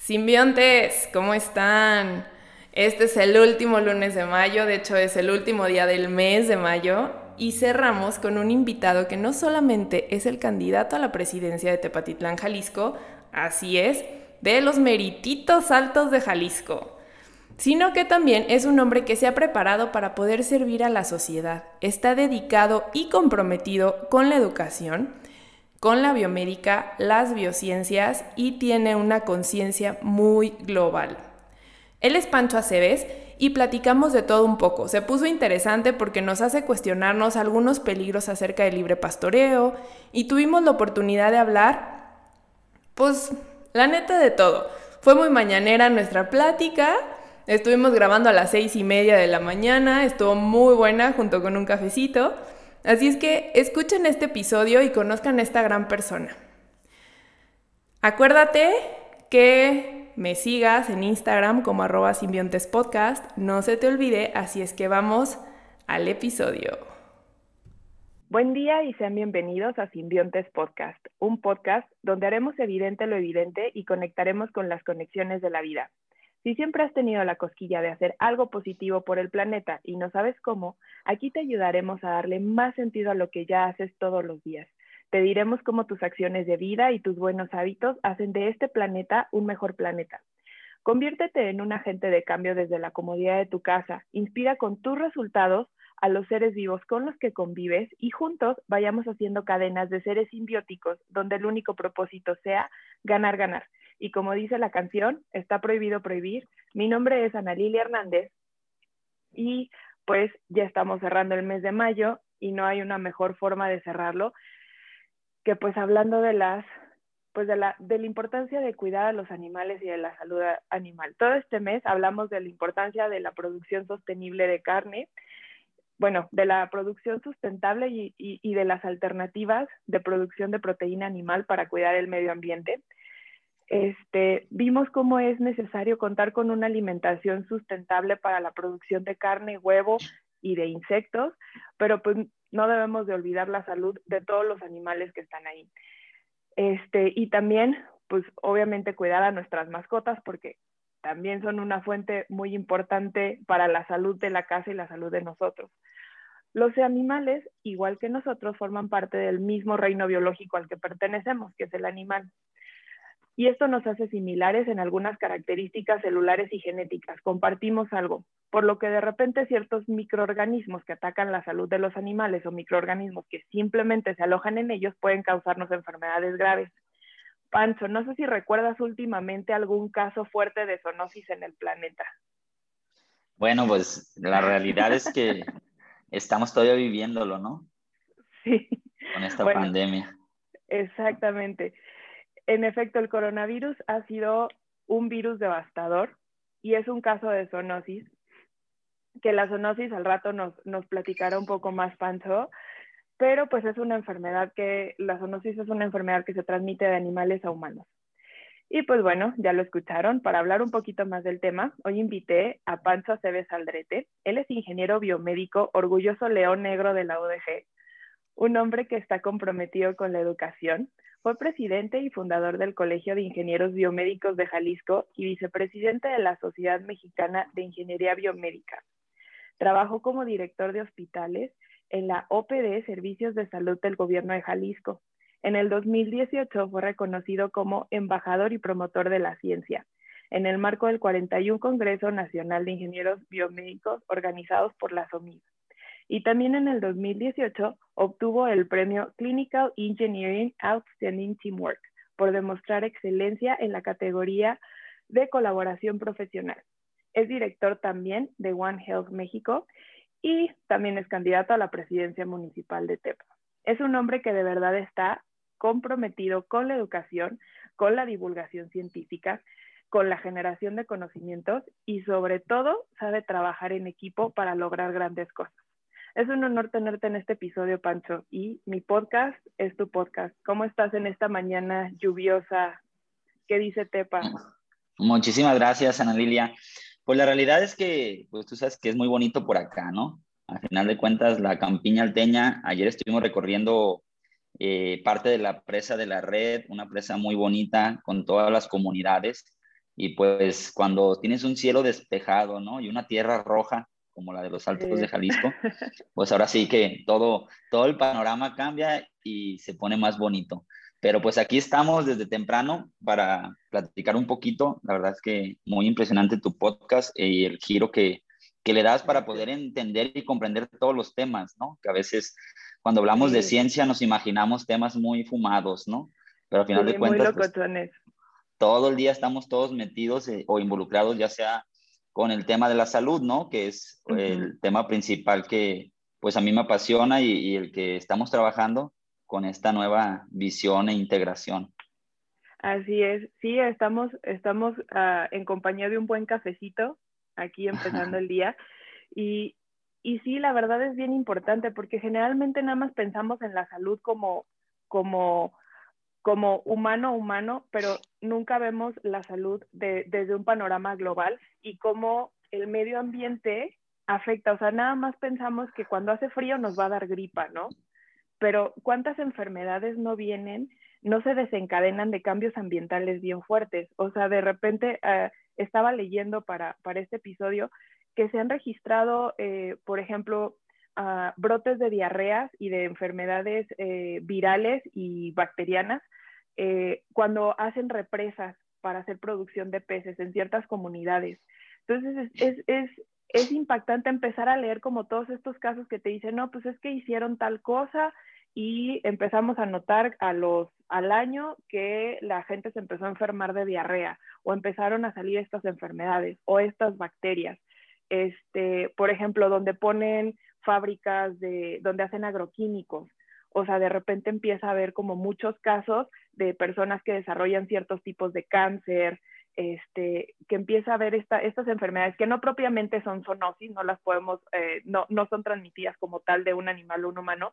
Simbiontes, ¿cómo están? Este es el último lunes de mayo, de hecho es el último día del mes de mayo y cerramos con un invitado que no solamente es el candidato a la presidencia de Tepatitlán, Jalisco, así es, de los merititos altos de Jalisco, sino que también es un hombre que se ha preparado para poder servir a la sociedad, está dedicado y comprometido con la educación, con la biomédica, las biociencias y tiene una conciencia muy global. Él es Pancho Aceves y platicamos de todo un poco. Se puso interesante porque nos hace cuestionarnos algunos peligros acerca del libre pastoreo y tuvimos la oportunidad de hablar, pues, la neta de todo. Fue muy mañanera nuestra plática. Estuvimos grabando a las seis y media de la mañana, estuvo muy buena junto con un cafecito. Así es que escuchen este episodio y conozcan a esta gran persona. Acuérdate que me sigas en Instagram como arroba simbiontespodcast. No se te olvide, así es que vamos al episodio. Buen día y sean bienvenidos a Simbiontes Podcast, un podcast donde haremos evidente lo evidente y conectaremos con las conexiones de la vida. Si siempre has tenido la cosquilla de hacer algo positivo por el planeta y no sabes cómo, aquí te ayudaremos a darle más sentido a lo que ya haces todos los días. Te diremos cómo tus acciones de vida y tus buenos hábitos hacen de este planeta un mejor planeta. Conviértete en un agente de cambio desde la comodidad de tu casa. Inspira con tus resultados a los seres vivos con los que convives y juntos vayamos haciendo cadenas de seres simbióticos donde el único propósito sea ganar, ganar. Y como dice la canción, está prohibido prohibir. Mi nombre es Ana Lilia Hernández y pues ya estamos cerrando el mes de mayo y no hay una mejor forma de cerrarlo que pues hablando de las pues de la, de la importancia de cuidar a los animales y de la salud animal. Todo este mes hablamos de la importancia de la producción sostenible de carne, bueno, de la producción sustentable y, y de las alternativas de producción de proteína animal para cuidar el medio ambiente este, vimos cómo es necesario contar con una alimentación sustentable para la producción de carne, huevo y de insectos, pero pues no debemos de olvidar la salud de todos los animales que están ahí. Este, y también, pues obviamente cuidar a nuestras mascotas porque también son una fuente muy importante para la salud de la casa y la salud de nosotros. Los animales, igual que nosotros, forman parte del mismo reino biológico al que pertenecemos, que es el animal y esto nos hace similares en algunas características celulares y genéticas. Compartimos algo, por lo que de repente ciertos microorganismos que atacan la salud de los animales o microorganismos que simplemente se alojan en ellos pueden causarnos enfermedades graves. Pancho, no sé si recuerdas últimamente algún caso fuerte de zoonosis en el planeta. Bueno, pues la realidad es que estamos todavía viviéndolo, ¿no? Sí. Con esta pandemia. Exactamente en efecto, el coronavirus ha sido un virus devastador y es un caso de zoonosis, que la zoonosis al rato nos, nos platicará un poco más Pancho, pero pues es una enfermedad que, la zoonosis es una enfermedad que se transmite de animales a humanos. Y pues bueno, ya lo escucharon, para hablar un poquito más del tema, hoy invité a Pancho Aceves Aldrete. Él es ingeniero biomédico, orgulloso león negro de la UDG, un hombre que está comprometido con la educación, fue presidente y fundador del Colegio de Ingenieros Biomédicos de Jalisco y vicepresidente de la Sociedad Mexicana de Ingeniería Biomédica. Trabajó como director de hospitales en la OPD Servicios de Salud del Gobierno de Jalisco. En el 2018 fue reconocido como embajador y promotor de la ciencia en el marco del 41 Congreso Nacional de Ingenieros Biomédicos organizados por la SOMID y también en el 2018 obtuvo el premio Clinical Engineering Outstanding Teamwork por demostrar excelencia en la categoría de colaboración profesional. Es director también de One Health México y también es candidato a la presidencia municipal de Tepa. Es un hombre que de verdad está comprometido con la educación, con la divulgación científica, con la generación de conocimientos y sobre todo sabe trabajar en equipo para lograr grandes cosas. Es un honor tenerte en este episodio, Pancho, y mi podcast es tu podcast. ¿Cómo estás en esta mañana lluviosa? ¿Qué dice Tepa? Muchísimas gracias, Ana Lilia. Pues la realidad es que, pues tú sabes que es muy bonito por acá, ¿no? Al final de cuentas, la campiña alteña, ayer estuvimos recorriendo eh, parte de la presa de la red, una presa muy bonita con todas las comunidades Y pues cuando tienes un cielo despejado, ¿no? Y una tierra roja, como la de los Altos de Jalisco, pues ahora sí que todo, todo el panorama cambia y se pone más bonito. Pero pues aquí estamos desde temprano para platicar un poquito. La verdad es que muy impresionante tu podcast y el giro que, que le das para poder entender y comprender todos los temas, ¿no? Que a veces cuando hablamos de ciencia nos imaginamos temas muy fumados, ¿no? Pero al final de cuentas, pues, todo el día estamos todos metidos eh, o involucrados, ya sea con el tema de la salud, ¿no? Que es el tema principal que pues a mí me apasiona y, el que estamos trabajando con esta nueva visión e integración. Así es, sí, estamos, estamos ah, en compañía de un buen cafecito aquí empezando el día y, y sí, la verdad es bien importante porque generalmente nada más pensamos en la salud como, como, como humano humano, pero nunca vemos la salud desde un panorama global y cómo el medio ambiente afecta. O sea, nada más pensamos que cuando hace frío nos va a dar gripa, ¿no? Pero ¿cuántas enfermedades no vienen, no se desencadenan de cambios ambientales bien fuertes? O sea, de repente eh, estaba leyendo para, para este episodio que se han registrado, eh, por ejemplo, brotes de diarreas y de enfermedades eh, virales y bacterianas eh, cuando hacen represas para hacer producción de peces en ciertas comunidades. Entonces, es, es, es, impactante empezar a leer como todos estos casos que te dicen, no, pues es que hicieron tal cosa y empezamos a notar a los, al año que la gente se empezó a enfermar de diarrea o empezaron a salir estas enfermedades o estas bacterias este, por ejemplo, donde ponen fábricas de, donde hacen agroquímicos. O sea, de repente empieza a haber como muchos casos de personas que desarrollan ciertos tipos de cáncer, este, que empieza a haber esta, estas enfermedades que no propiamente son zoonosis, no las podemos, eh, no, no son transmitidas como tal de un animal o un humano,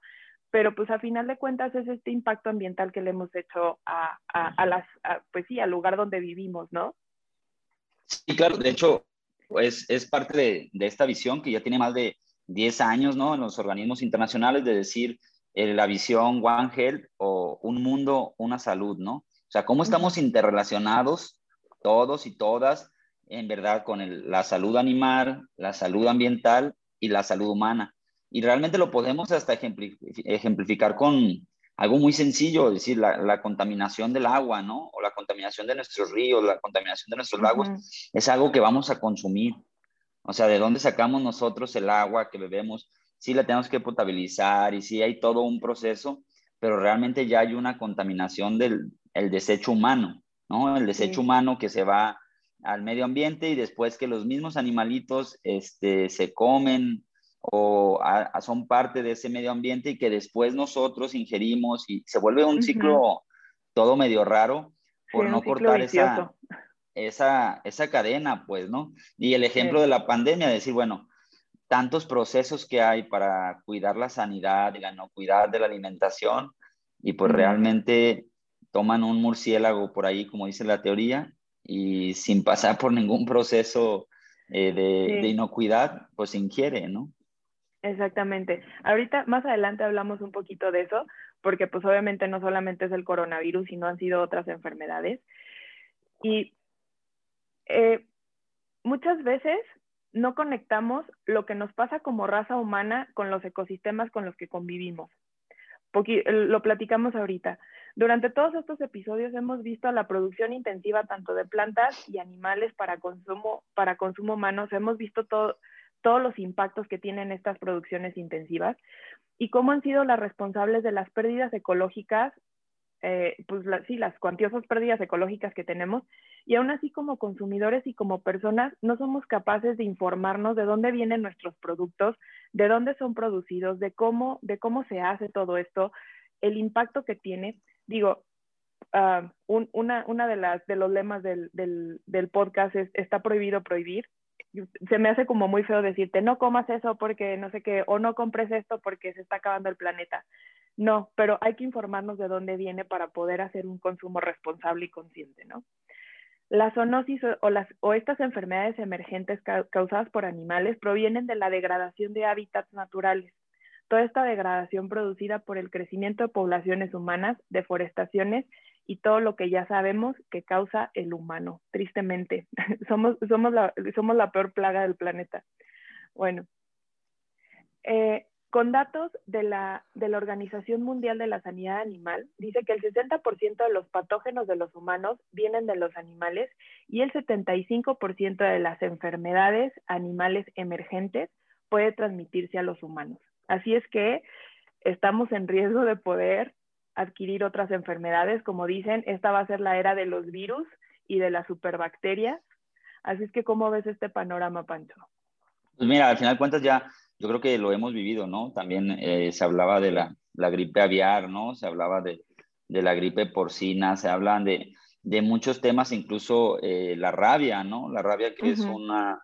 pero pues a final de cuentas es este impacto ambiental que le hemos hecho a, a, a las, pues sí, al lugar donde vivimos, ¿no? Sí, claro, de hecho, pues es parte de, de, esta visión que ya tiene más de 10 años, ¿no? En los organismos internacionales de decir eh, la visión One Health o un mundo, una salud, ¿no? O sea, cómo estamos interrelacionados todos y todas, en verdad, con la salud animal, la salud ambiental y la salud humana. Y realmente lo podemos hasta ejemplificar con, algo muy sencillo, es decir, la, contaminación del agua, ¿no? O la contaminación de nuestros ríos, la contaminación de nuestros lagos, es algo que vamos a consumir. O sea, ¿de dónde sacamos nosotros el agua que bebemos? Sí la tenemos que potabilizar y sí hay todo un proceso, pero realmente ya hay una contaminación del el desecho humano, ¿no? El desecho humano que se va al medio ambiente y después que los mismos animalitos este, se comen o son parte de ese medio ambiente y que después nosotros ingerimos y se vuelve un ciclo todo medio raro por no cortar esa, esa, esa, cadena, pues, ¿no? Y el ejemplo de la pandemia, decir, bueno, tantos procesos que hay para cuidar la sanidad y la no cuidar de la alimentación y pues realmente toman un murciélago por ahí, como dice la teoría, y sin pasar por ningún proceso eh, de, de, inocuidad, pues ingiere, ¿no? Exactamente. Ahorita, más adelante hablamos un poquito de eso, porque pues obviamente no solamente es el coronavirus, sino han sido otras enfermedades. Y eh, muchas veces no conectamos lo que nos pasa como raza humana con los ecosistemas con los que convivimos. Lo platicamos ahorita. Durante todos estos episodios hemos visto la producción intensiva tanto de plantas y animales para consumo, para consumo humano. Hemos visto todo, todos los impactos que tienen estas producciones intensivas y cómo han sido las responsables de las pérdidas ecológicas, eh, pues sí, las cuantiosas pérdidas ecológicas que tenemos, y aún así como consumidores y como personas no somos capaces de informarnos de dónde vienen nuestros productos, de dónde son producidos, de cómo, de cómo se hace todo esto, el impacto que tiene. Digo, uh, una, una de, las, de los lemas del, del, del podcast es, está prohibido prohibir, se me hace como muy feo decirte, no comas eso porque no sé qué, o no compres esto porque se está acabando el planeta. No, pero hay que informarnos de dónde viene para poder hacer un consumo responsable y consciente, ¿no? La zoonosis o, las, estas enfermedades emergentes causadas por animales provienen de la degradación de hábitats naturales. Toda esta degradación producida por el crecimiento de poblaciones humanas, deforestaciones y todo lo que ya sabemos que causa el humano, tristemente. somos, somos, la, somos la peor plaga del planeta. Bueno, eh, con datos de la, de la Organización Mundial de la Sanidad Animal, dice que el 60% de los patógenos de los humanos vienen de los animales y el 75% de las enfermedades animales emergentes puede transmitirse a los humanos. Así es que estamos en riesgo de poder adquirir otras enfermedades. Como dicen, esta va a ser la era de los virus y de las superbacterias. Así es que, ¿cómo ves este panorama, Pancho? Pues mira, al final cuentas ya, yo creo que lo hemos vivido, ¿no? También eh, se hablaba de la, la, gripe aviar, ¿no? Se hablaba de, de la gripe porcina, se hablan de, de muchos temas, incluso eh, la rabia, ¿no? La rabia que es una,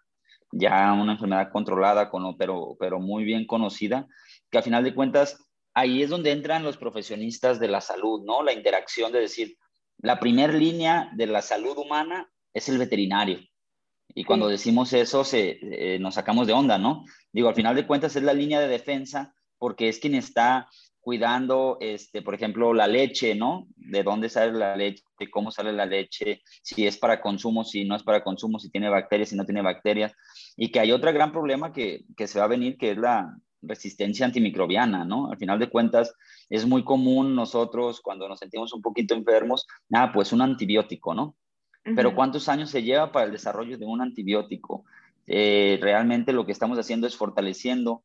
ya una enfermedad controlada, con, pero, pero muy bien conocida, que al final de cuentas ahí es donde entran los profesionistas de la salud, ¿no? La interacción de decir, la primera línea de la salud humana es el veterinario. Y cuando decimos eso, se, eh, nos sacamos de onda, ¿no? Digo, al final de cuentas es la línea de defensa porque es quien está cuidando, este, por ejemplo, la leche, ¿no? De dónde sale la leche, cómo sale la leche, si es para consumo, si no es para consumo, si tiene bacterias, si no tiene bacterias. Y que hay otro gran problema que, que se va a venir, que es la, resistencia antimicrobiana, ¿no? Al final de cuentas, es muy común nosotros cuando nos sentimos un poquito enfermos, nada, pues un antibiótico, ¿no? Pero ¿cuántos años se lleva para el desarrollo de un antibiótico? Eh, realmente lo que estamos haciendo es fortaleciendo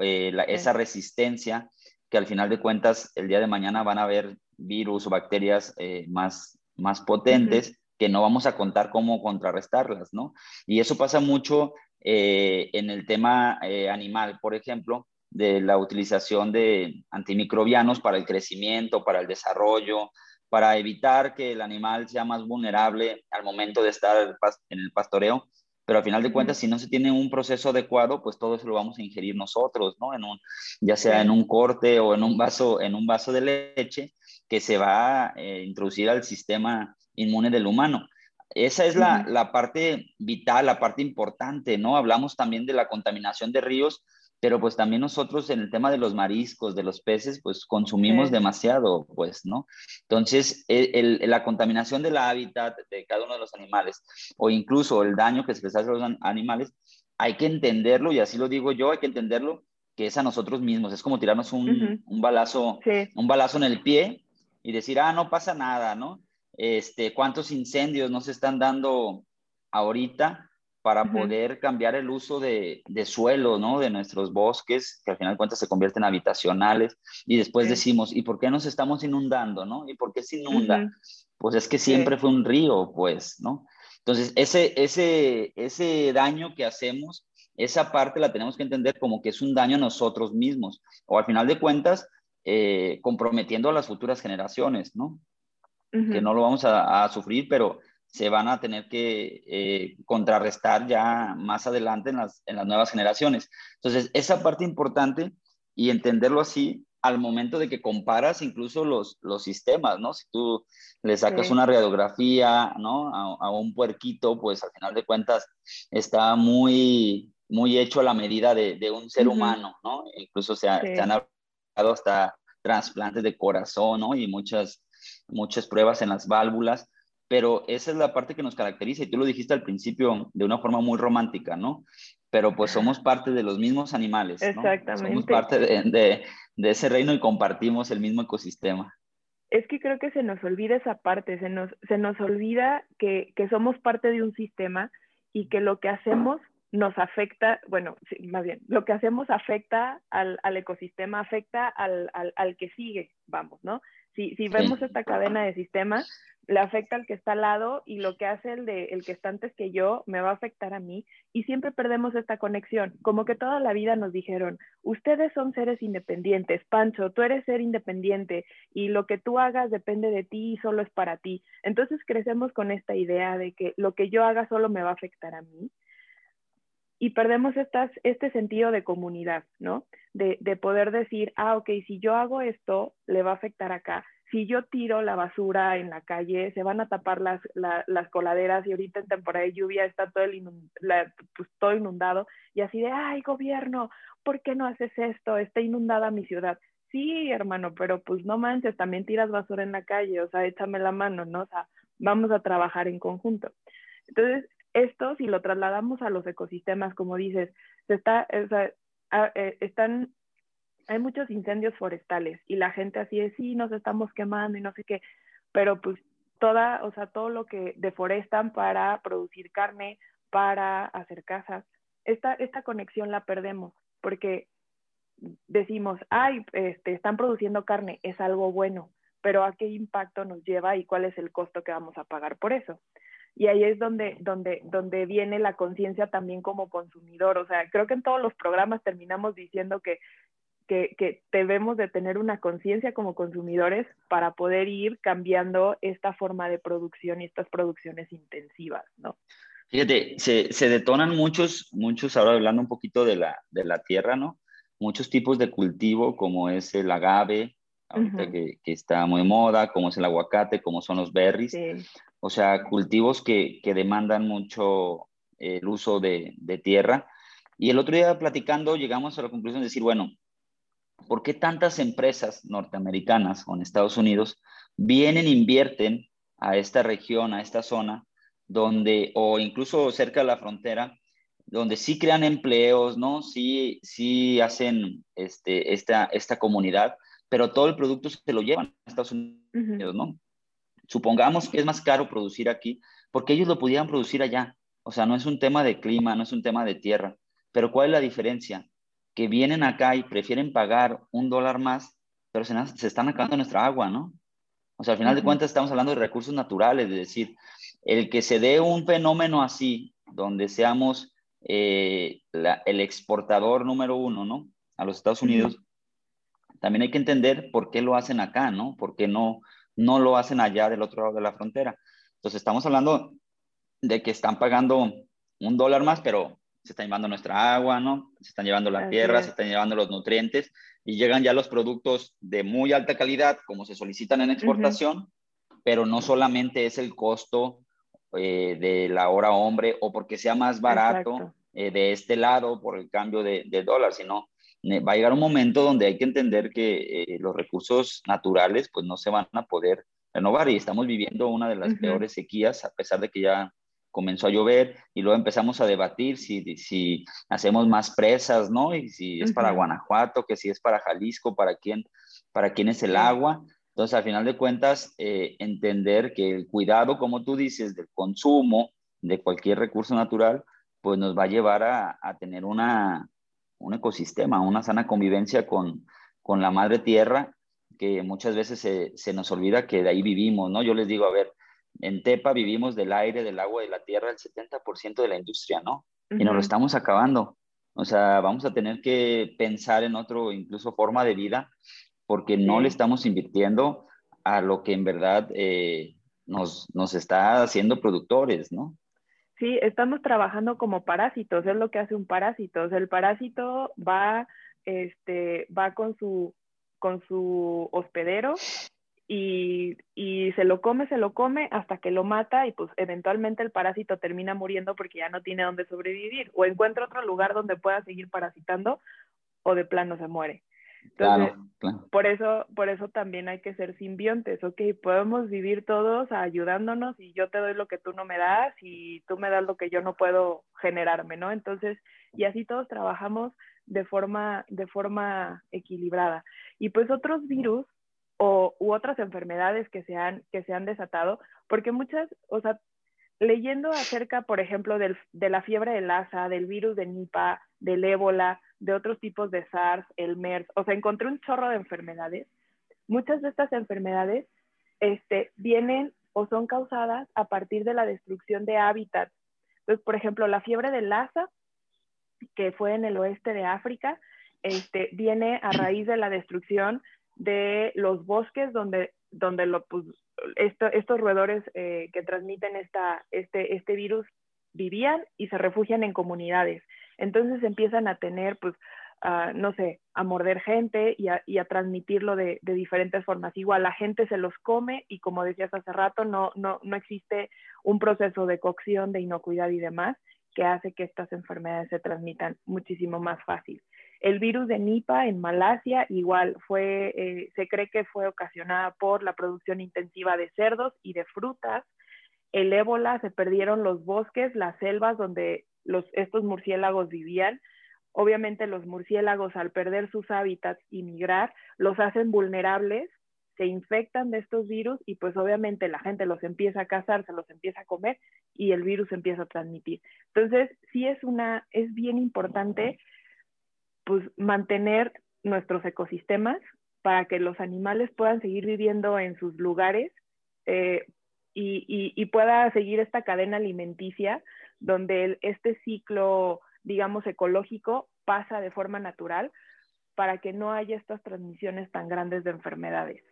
eh, esa resistencia que al final de cuentas el día de mañana van a haber virus o bacterias eh, más, más potentes que no vamos a contar cómo contrarrestarlas, ¿no? Y eso pasa mucho eh, en el tema eh, animal, por ejemplo, de la utilización de antimicrobianos para el crecimiento, para el desarrollo, para evitar que el animal sea más vulnerable al momento de estar en el pastoreo. Pero al final de cuentas, si no se tiene un proceso adecuado, pues todo eso lo vamos a ingerir nosotros, ¿no? En un, ya sea en un corte o en un vaso, en un vaso de leche que se va a eh, introducir al sistema inmune del humano. Esa es la, la, parte vital, la parte importante, ¿no? Hablamos también de la contaminación de ríos, pero pues también nosotros en el tema de los mariscos, de los peces, pues consumimos demasiado, pues, ¿no? Entonces, el, la contaminación del hábitat de cada uno de los animales, o incluso el daño que se les hace a los animales, hay que entenderlo, y así lo digo yo, hay que entenderlo, que es a nosotros mismos, es como tirarnos un, un balazo, un balazo en el pie y decir, ah, no pasa nada, ¿no? este, cuántos incendios nos están dando ahorita para poder cambiar el uso de, suelo, ¿no? De nuestros bosques, que al final de cuentas se convierten en habitacionales, y después decimos, ¿y por qué nos estamos inundando, no? ¿Y por qué se inunda? Pues es que siempre fue un río, pues, ¿no? Entonces, ese, ese, ese daño que hacemos, esa parte la tenemos que entender como que es un daño a nosotros mismos, o al final de cuentas, eh, comprometiendo a las futuras generaciones, ¿no? que no lo vamos a, sufrir, pero se van a tener que eh, contrarrestar ya más adelante en las, en las nuevas generaciones. Entonces, esa parte importante y entenderlo así al momento de que comparas incluso los, los sistemas, ¿no? Si tú le sacas una radiografía, ¿no? A, un puerquito, pues al final de cuentas está muy, muy hecho a la medida de, de un ser humano, ¿no? Incluso se, se han hablado hasta trasplantes de corazón, ¿no? Y muchas, muchas pruebas en las válvulas, pero esa es la parte que nos caracteriza y tú lo dijiste al principio de una forma muy romántica, ¿no? Pero pues somos parte de los mismos animales, ¿no? Exactamente. Somos parte de, ese reino y compartimos el mismo ecosistema. Es que creo que se nos olvida esa parte, se nos, se nos olvida que, somos parte de un sistema y que lo que hacemos nos afecta, bueno, más bien, lo que hacemos afecta al, ecosistema, afecta al, al, que sigue, vamos, ¿no? Si, vemos esta cadena de sistemas, le afecta al que está al lado y lo que hace el, de, el que está antes que yo me va a afectar a mí y siempre perdemos esta conexión. Como que toda la vida nos dijeron, ustedes son seres independientes, Pancho, tú eres ser independiente y lo que tú hagas depende de ti y solo es para ti. Entonces crecemos con esta idea de que lo que yo haga solo me va a afectar a mí y perdemos este sentido de comunidad, ¿no? De, de, poder decir, ah, ok, si yo hago esto, le va a afectar acá. Si yo tiro la basura en la calle, se van a tapar las, las coladeras y ahorita en temporada de lluvia está todo, el pues, todo inundado y así de, ay, gobierno, ¿por qué no haces esto? Está inundada mi ciudad. sí, hermano, pero pues no manches, también tiras basura en la calle, o sea, échame la mano, ¿no? O sea, vamos a trabajar en conjunto. Entonces, esto, si lo trasladamos a los ecosistemas, como dices, se está, o sea, eh, están, hay muchos incendios forestales y la gente así es, sí, nos estamos quemando y no sé qué, pero pues toda, o sea, todo lo que deforestan para producir carne, para hacer casas, esta, esta conexión la perdemos porque decimos, ay, este, están produciendo carne, es algo bueno, pero ¿a qué impacto nos lleva y cuál es el costo que vamos a pagar por eso? Y ahí es donde, donde, donde viene la conciencia también como consumidor. O sea, creo que en todos los programas terminamos diciendo que, que, que debemos de tener una conciencia como consumidores para poder ir cambiando esta forma de producción y estas producciones intensivas, ¿no? Fíjate, se, se detonan muchos, muchos, ahora hablando un poquito de la, de la tierra, ¿no? Muchos tipos de cultivo, como es el agave, ahorita que, que, está muy moda, como es el aguacate, como son los berries. O sea, cultivos que, que demandan mucho el uso de, de, tierra. Y el otro día platicando llegamos a la conclusión de decir, bueno, ¿por qué tantas empresas norteamericanas o en Estados Unidos vienen, invierten a esta región, a esta zona, donde, o incluso cerca de la frontera, donde sí crean empleos, ¿no? Sí, sí hacen este, esta, esta comunidad, pero todo el producto se lo llevan a Estados Unidos, ¿no? Supongamos que es más caro producir aquí, porque ellos lo pudieran producir allá. O sea, no es un tema de clima, no es un tema de tierra. Pero ¿cuál es la diferencia? Que vienen acá y prefieren pagar un dólar más, pero se, se están acabando nuestra agua, ¿no? O sea, al final de cuentas estamos hablando de recursos naturales, es decir, el que se dé un fenómeno así, donde seamos eh, el exportador número uno, ¿no? A los Estados Unidos, también hay que entender por qué lo hacen acá, ¿no? ¿Por qué no, no lo hacen allá del otro lado de la frontera? Entonces, estamos hablando de que están pagando un dólar más, pero se están llevando nuestra agua, ¿no? Se están llevando la tierra, se están llevando los nutrientes y llegan ya los productos de muy alta calidad, como se solicitan en exportación, pero no solamente es el costo eh, de la hora hombre o porque sea más barato eh, de este lado por el cambio de, de dólar, sino va a llegar un momento donde hay que entender que eh, los recursos naturales pues no se van a poder renovar y estamos viviendo una de las peores sequías a pesar de que ya comenzó a llover y luego empezamos a debatir si, si hacemos más presas, ¿no? Y si es para Guanajuato, que si es para Jalisco, para quién, para quién es el agua. Entonces, al final de cuentas, eh, entender que el cuidado, como tú dices, del consumo de cualquier recurso natural, pues nos va a llevar a, a tener una, un ecosistema, una sana convivencia con, con la madre tierra, que muchas veces se, se, nos olvida que de ahí vivimos, ¿no? Yo les digo, a ver, en Tepa vivimos del aire, del agua, de la tierra, el 70% de la industria, ¿no? Y nos lo estamos acabando. O sea, vamos a tener que pensar en otro, incluso forma de vida, porque no le estamos invirtiendo a lo que en verdad eh, nos, nos está haciendo productores, ¿no? Sí, estamos trabajando como parásitos, es lo que hace un parásito. O sea, el parásito va, este, va con su, con su hospedero y, y, se lo come, se lo come hasta que lo mata y pues eventualmente el parásito termina muriendo porque ya no tiene dónde sobrevivir o encuentra otro lugar donde pueda seguir parasitando o de plano se muere. Entonces, por eso, por eso también hay que ser simbiontes, ok, podemos vivir todos ayudándonos y yo te doy lo que tú no me das y tú me das lo que yo no puedo generarme, ¿no? Entonces, y así todos trabajamos de forma, de forma equilibrada. Y pues otros virus o, u otras enfermedades que se han, que se han desatado, porque muchas, o sea, leyendo acerca, por ejemplo, de la fiebre de Lassa, del virus de Nipah, del ébola, de otros tipos de SARS, el MERS, o sea, encontré un chorro de enfermedades. Muchas de estas enfermedades este, vienen o son causadas a partir de la destrucción de hábitats. Entonces, por ejemplo, la fiebre de Lassa, que fue en el oeste de África, este, viene a raíz de la destrucción de los bosques donde, donde lo, pues, estos roedores eh, que transmiten esta, este, este virus vivían y se refugian en comunidades. Entonces empiezan a tener, pues, no sé, a morder gente y a, y a transmitirlo de, de, diferentes formas. Igual la gente se los come y como decías hace rato, no, no, no existe un proceso de cocción, de inocuidad y demás que hace que estas enfermedades se transmitan muchísimo más fácil. El virus de Nipah en Malasia igual fue, eh, se cree que fue ocasionada por la producción intensiva de cerdos y de frutas. El ébola se perdieron los bosques, las selvas donde los, estos murciélagos vivían. Obviamente los murciélagos al perder sus hábitats y migrar los hacen vulnerables, se infectan de estos virus y pues obviamente la gente los empieza a cazar, se los empieza a comer y el virus empieza a transmitir. Entonces, sí es una, es bien importante pues mantener nuestros ecosistemas para que los animales puedan seguir viviendo en sus lugares eh, y, pueda seguir esta cadena alimenticia donde este ciclo, digamos, ecológico pasa de forma natural para que no haya estas transmisiones tan grandes de enfermedades.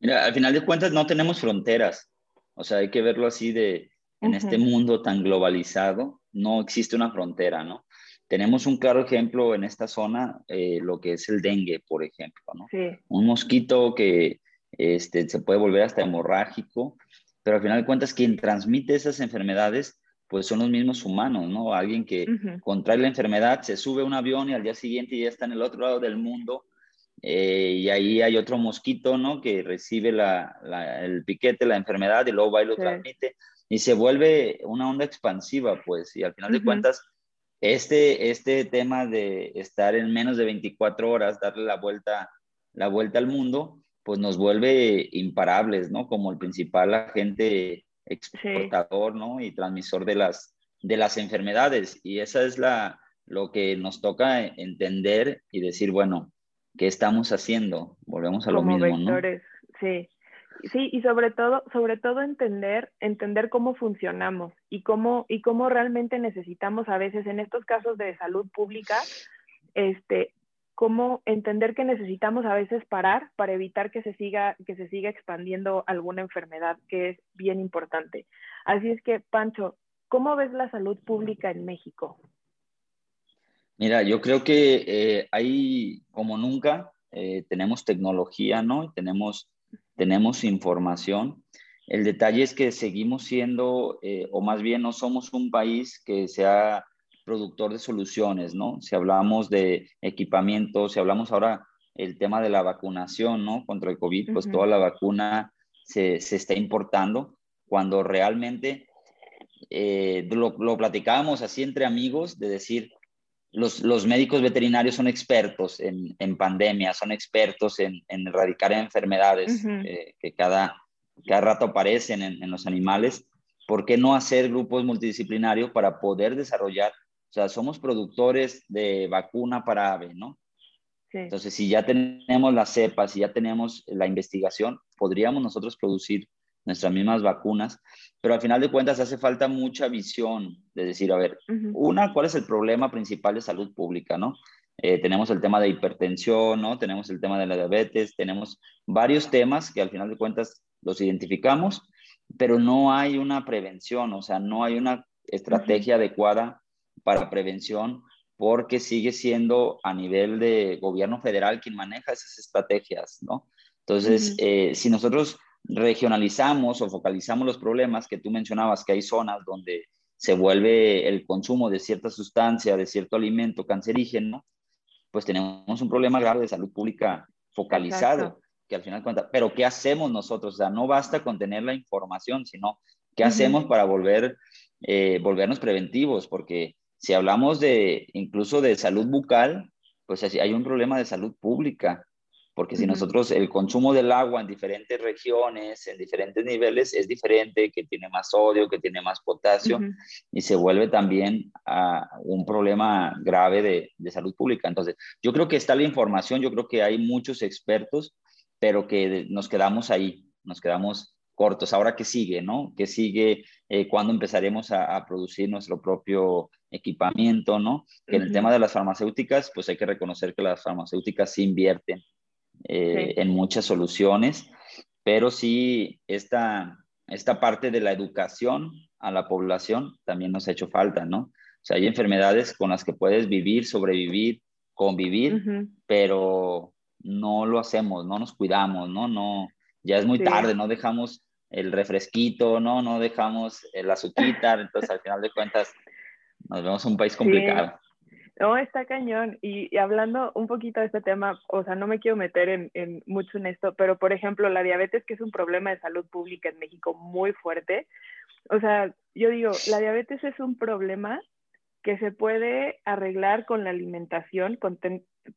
Mira, al final de cuentas no tenemos fronteras, o sea, hay que verlo así de, en este mundo tan globalizado, no existe una frontera, ¿no? Tenemos un claro ejemplo en esta zona, eh, lo que es el dengue, por ejemplo, ¿no? Un mosquito que este, se puede volver hasta hemorrágico, pero al final de cuentas quien transmite esas enfermedades pues son los mismos humanos, ¿no? Alguien que contrae la enfermedad, se sube a un avión y al día siguiente ya está en el otro lado del mundo eh, y ahí hay otro mosquito, ¿no? Que recibe la, el piquete, la enfermedad y luego va y lo transmite y se vuelve una onda expansiva, pues, y al final de cuentas este, este tema de estar en menos de 24 horas, darle la vuelta, la vuelta al mundo, pues nos vuelve imparables, ¿no? Como el principal agente exportador, ¿no? Y transmisor de las, de las enfermedades. Y esa es la, lo que nos toca entender y decir, bueno, ¿qué estamos haciendo? Volvemos a lo mismo, vectores, ¿no? Sí. Sí, y sobre todo, sobre todo entender, entender cómo funcionamos y cómo, y cómo realmente necesitamos a veces en estos casos de salud pública, este, cómo entender que necesitamos a veces parar para evitar que se siga, que se siga expandiendo alguna enfermedad, que es bien importante. Así es que, Pancho, ¿cómo ves la salud pública en México? Mira, yo creo que eh, como nunca, eh, tenemos tecnología, ¿no? Tenemos tenemos información. El detalle es que seguimos siendo, eh, o más bien no somos un país que sea productor de soluciones, ¿no? Si hablamos de equipamiento, si hablamos ahora el tema de la vacunación, ¿no? Contra el COVID, pues toda la vacuna se, está importando, cuando realmente eh, lo, lo platicábamos así entre amigos, de decir, los, médicos veterinarios son expertos en, en pandemia, son expertos en, erradicar enfermedades eh, que cada, cada rato aparecen en, los animales. ¿Por qué no hacer grupos multidisciplinarios para poder desarrollar? O sea, somos productores de vacuna para ave, ¿no? Entonces, si ya tenemos las cepas, si ya tenemos la investigación, podríamos nosotros producir nuestras mismas vacunas, pero al final de cuentas hace falta mucha visión de decir, a ver, una, ¿cuál es el problema principal de salud pública, no? Eh, tenemos el tema de hipertensión, ¿no? Tenemos el tema de la diabetes, tenemos varios temas que al final de cuentas los identificamos, pero no hay una prevención, o sea, no hay una estrategia adecuada para prevención porque sigue siendo a nivel de gobierno federal quien maneja esas estrategias, ¿no? Entonces, eh, si nosotros regionalizamos o focalizamos los problemas que tú mencionabas, que hay zonas donde se vuelve el consumo de cierta sustancia, de cierto alimento cancerígeno, pues tenemos un problema grave de salud pública focalizado, que al final cuenta, pero ¿qué hacemos nosotros? O sea, no basta con tener la información, sino ¿qué hacemos para volver, eh, volvernos preventivos? Porque si hablamos de incluso de salud bucal, pues hay un problema de salud pública porque si nosotros el consumo del agua en diferentes regiones, en diferentes niveles, es diferente, que tiene más sodio, que tiene más potasio, y se vuelve también a un problema grave de, de, salud pública. Entonces, yo creo que está la información, yo creo que hay muchos expertos, pero que nos quedamos ahí, nos quedamos cortos. Ahora, ¿qué sigue, no? ¿Qué sigue? Eh, ¿Cuándo empezaremos a, a, producir nuestro propio equipamiento, no? Que en el tema de las farmacéuticas, pues hay que reconocer que las farmacéuticas sí invierten eh, en muchas soluciones, pero sí esta, esta parte de la educación a la población también nos ha hecho falta, ¿no? O sea, hay enfermedades con las que puedes vivir, sobrevivir, convivir, pero no lo hacemos, no nos cuidamos, ¿no? no ya es muy tarde, no dejamos el refresquito, ¿no? No dejamos el azuquitar, entonces al final de cuentas nos vemos un país complicado. No, está cañón. Y, hablando un poquito de este tema, o sea, no me quiero meter en, mucho en esto, pero por ejemplo, la diabetes, que es un problema de salud pública en México muy fuerte. O sea, yo digo, la diabetes es un problema que se puede arreglar con la alimentación, con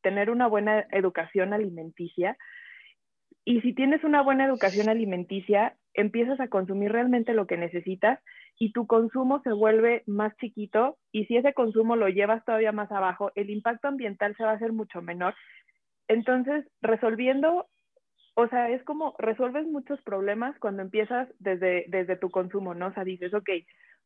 tener una buena educación alimenticia. Y si tienes una buena educación alimenticia, empiezas a consumir realmente lo que necesitas y tu consumo se vuelve más chiquito y si ese consumo lo llevas todavía más abajo, el impacto ambiental se va a hacer mucho menor. Entonces, resolviendo, o sea, es como resuelves muchos problemas cuando empiezas desde, desde tu consumo, ¿no? O sea, dices, ok,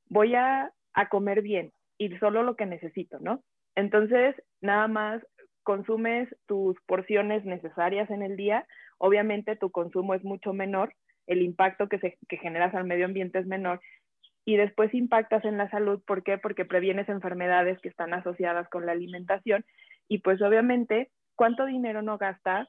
voy a, a comer bien y solo lo que necesito, ¿no? Entonces, nada más consumes tus porciones necesarias en el día, obviamente tu consumo es mucho menor, el impacto que, se, que generas al medio ambiente es menor y después impactas en la salud. ¿Por qué? Porque previenes enfermedades que están asociadas con la alimentación y pues obviamente, ¿cuánto dinero no gasta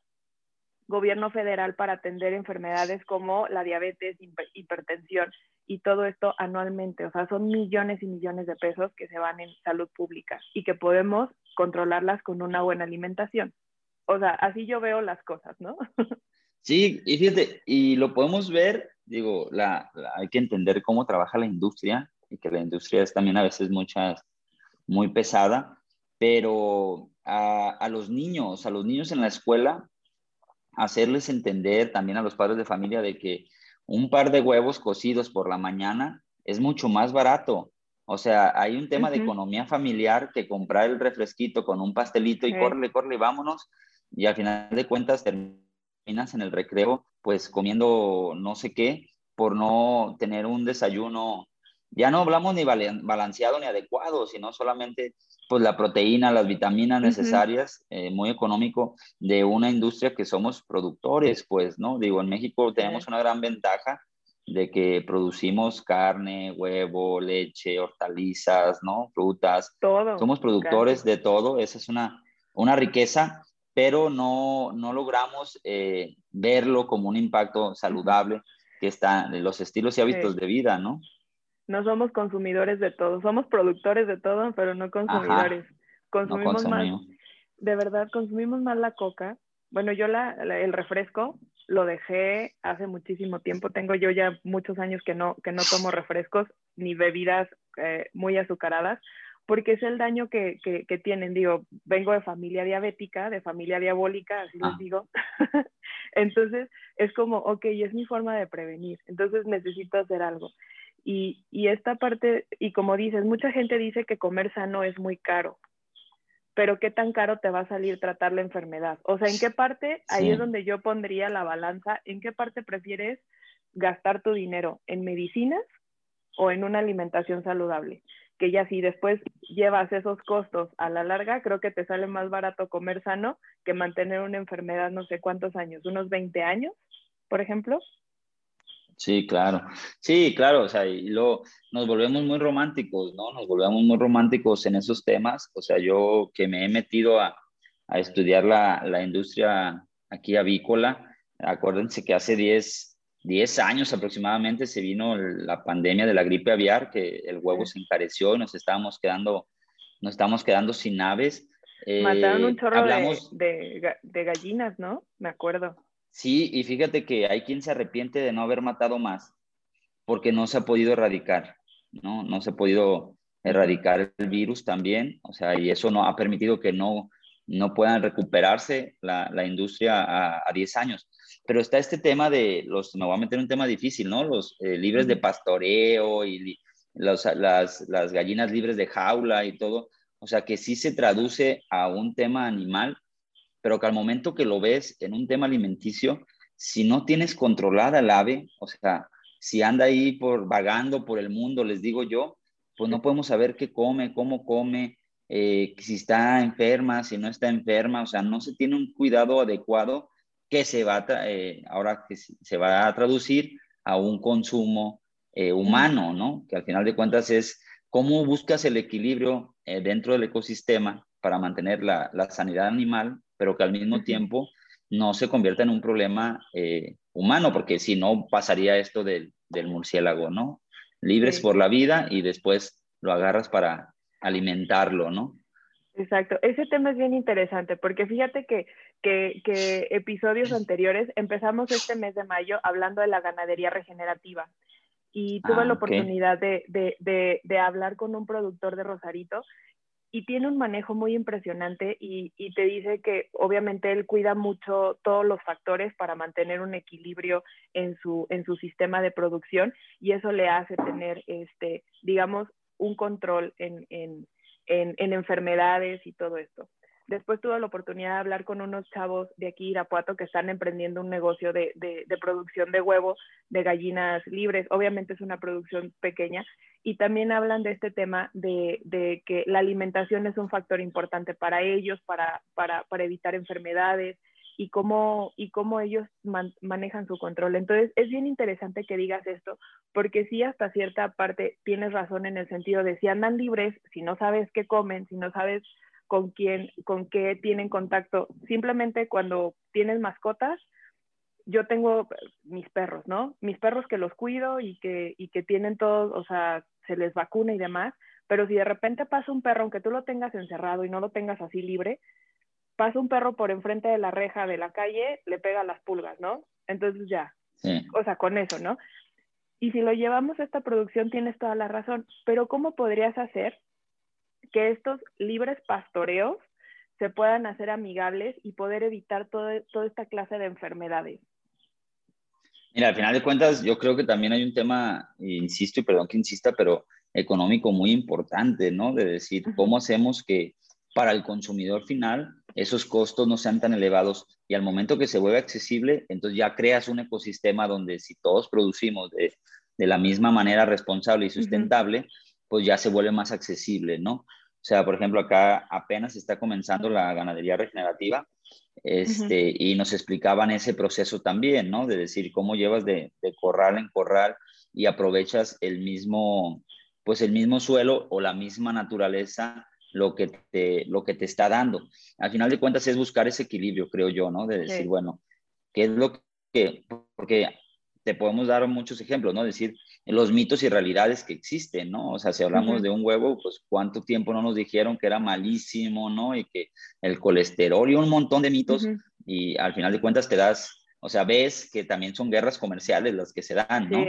gobierno federal para atender enfermedades como la diabetes, hipertensión y todo esto anualmente? O sea, son millones y millones de pesos que se van en salud pública y que podemos controlarlas con una buena alimentación. O sea, así yo veo las cosas, ¿no? Sí, y fíjate, y lo podemos ver, digo, la, hay que entender cómo trabaja la industria y que la industria es también a veces muchas, muy pesada, pero a, a los niños, a los niños en la escuela, hacerles entender también a los padres de familia de que un par de huevos cocidos por la mañana es mucho más barato. O sea, hay un tema de economía familiar que comprar el refresquito con un pastelito y corre, corre, vámonos. Y al final de cuentas en el recreo pues comiendo no sé qué por no tener un desayuno, ya no hablamos ni balanceado ni adecuado, sino solamente pues la proteína, las vitaminas necesarias, eh, muy económico de una industria que somos productores, pues, ¿no? Digo, en México tenemos una gran ventaja de que producimos carne, huevo, leche, hortalizas, ¿no? Frutas. Todo. Somos productores de todo, esa es una, una riqueza pero no, no logramos eh, verlo como un impacto saludable que está en los estilos y hábitos de vida, ¿no? No somos consumidores de todo, somos productores de todo, pero no consumidores. consumimos más, de verdad, consumimos más la coca. Bueno, yo la, el refresco lo dejé hace muchísimo tiempo. Tengo yo ya muchos años que no, que no tomo refrescos ni bebidas eh, muy azucaradas, porque es el daño que, que, tienen. Digo, vengo de familia diabética, de familia diabólica, así les ah. digo. Entonces, es como, ok, es mi forma de prevenir, entonces necesito hacer algo. Y, y esta parte, y como dices, mucha gente dice que comer sano es muy caro, pero ¿qué tan caro te va a salir tratar la enfermedad? O sea, ¿en qué parte? Ahí es donde yo pondría la balanza. ¿En qué parte prefieres gastar tu dinero? ¿En medicinas o en una alimentación saludable? Que ya si después llevas esos costos a la larga, creo que te sale más barato comer sano que mantener una enfermedad no sé cuántos años, unos 20 años, por ejemplo. Sí, claro. Sí, claro, o sea, y lo, nos volvemos muy románticos, ¿no? Nos volvemos muy románticos en esos temas. O sea, yo que me he metido a, a estudiar la, la industria aquí avícola, acuérdense que hace 10, 10 años aproximadamente se vino la pandemia de la gripe aviar, que el huevo se encareció y nos estábamos quedando, nos estamos quedando sin aves. Mataron un eh, chorro de, de, gallinas, ¿no? Me acuerdo. Sí, y fíjate que hay quien se arrepiente de no haber matado más, porque no se ha podido erradicar, ¿no? No se ha podido erradicar el virus también, o sea, y eso no ha permitido que no, no puedan recuperarse la, la industria a, a 10 años. Pero está este tema de los, me voy a meter en un tema difícil, ¿no? Los eh, libres de pastoreo y las, las gallinas libres de jaula y todo. O sea, que sí se traduce a un tema animal, pero que al momento que lo ves en un tema alimenticio, si no tienes controlada el ave, o sea, si anda ahí por vagando por el mundo, les digo yo, pues no podemos saber qué come, cómo come, eh, si está enferma, si no está enferma, o sea, no se tiene un cuidado adecuado que se va a, eh, ahora que se va a traducir a un consumo eh, humano, ¿no? Que al final de cuentas es cómo buscas el equilibrio eh, dentro del ecosistema para mantener la, la, sanidad animal, pero que al mismo tiempo no se convierta en un problema humano, porque si no pasaría esto del, del murciélago, ¿no? Libres por la vida y después lo agarras para alimentarlo, ¿no? Exacto, ese tema es bien interesante porque fíjate que, que, episodios anteriores empezamos este mes de mayo hablando de la ganadería regenerativa y tuve la ah, oportunidad de, de, de, hablar con un productor de Rosarito y tiene un manejo muy impresionante y, y, te dice que obviamente él cuida mucho todos los factores para mantener un equilibrio en su, en su sistema de producción y eso le hace tener, este, digamos, un control en, en en, enfermedades y todo esto. Después tuve la oportunidad de hablar con unos chavos de aquí, Irapuato, que están emprendiendo un negocio de, producción de huevos de gallinas libres. Obviamente es una producción pequeña. Y también hablan de este tema de, que la alimentación es un factor importante para ellos, para, para, para evitar enfermedades, y cómo, y cómo ellos manejan su control. Entonces, es bien interesante que digas esto, porque sí, hasta cierta parte tienes razón en el sentido de si andan libres, si no sabes qué comen, si no sabes con quién, con qué tienen contacto, simplemente cuando tienes mascotas, yo tengo mis perros, ¿no? Mis perros que los cuido y que, y que tienen todos, o sea, se les vacuna y demás, pero si de repente pasa un perro, aunque tú lo tengas encerrado y no lo tengas así libre, pasa un perro por enfrente de la reja de la calle, le pega las pulgas, ¿no? Entonces ya, o sea, con eso, ¿no? Y si lo llevamos a esta producción, tienes toda la razón, pero ¿cómo podrías hacer que estos libres pastoreos se puedan hacer amigables y poder evitar toda esta clase de enfermedades? Mira, al final de cuentas, yo creo que también hay un tema, insisto y perdón que insista, pero económico muy importante, ¿no? De decir, ¿cómo hacemos que para el consumidor final esos costos no sean tan elevados y al momento que se vuelve accesible, entonces ya creas un ecosistema donde si todos producimos de, la misma manera responsable y sustentable, pues ya se vuelve más accesible, ¿no? O sea, por ejemplo, acá apenas está comenzando la ganadería regenerativa este, y nos explicaban ese proceso también, ¿no? De decir cómo llevas de, de corral en corral y aprovechas el mismo, pues el mismo suelo o la misma naturaleza lo que te, lo que te está dando. Al final de cuentas es buscar ese equilibrio, creo yo, ¿no? De decir, bueno, ¿qué es lo que, porque te podemos dar muchos ejemplos, ¿no? Decir los mitos y realidades que existen, ¿no? O sea, si hablamos de un huevo, pues cuánto tiempo no nos dijeron que era malísimo, ¿no? Y que el colesterol y un montón de mitos y al final de cuentas te das, o sea, ves que también son guerras comerciales las que se dan, ¿no?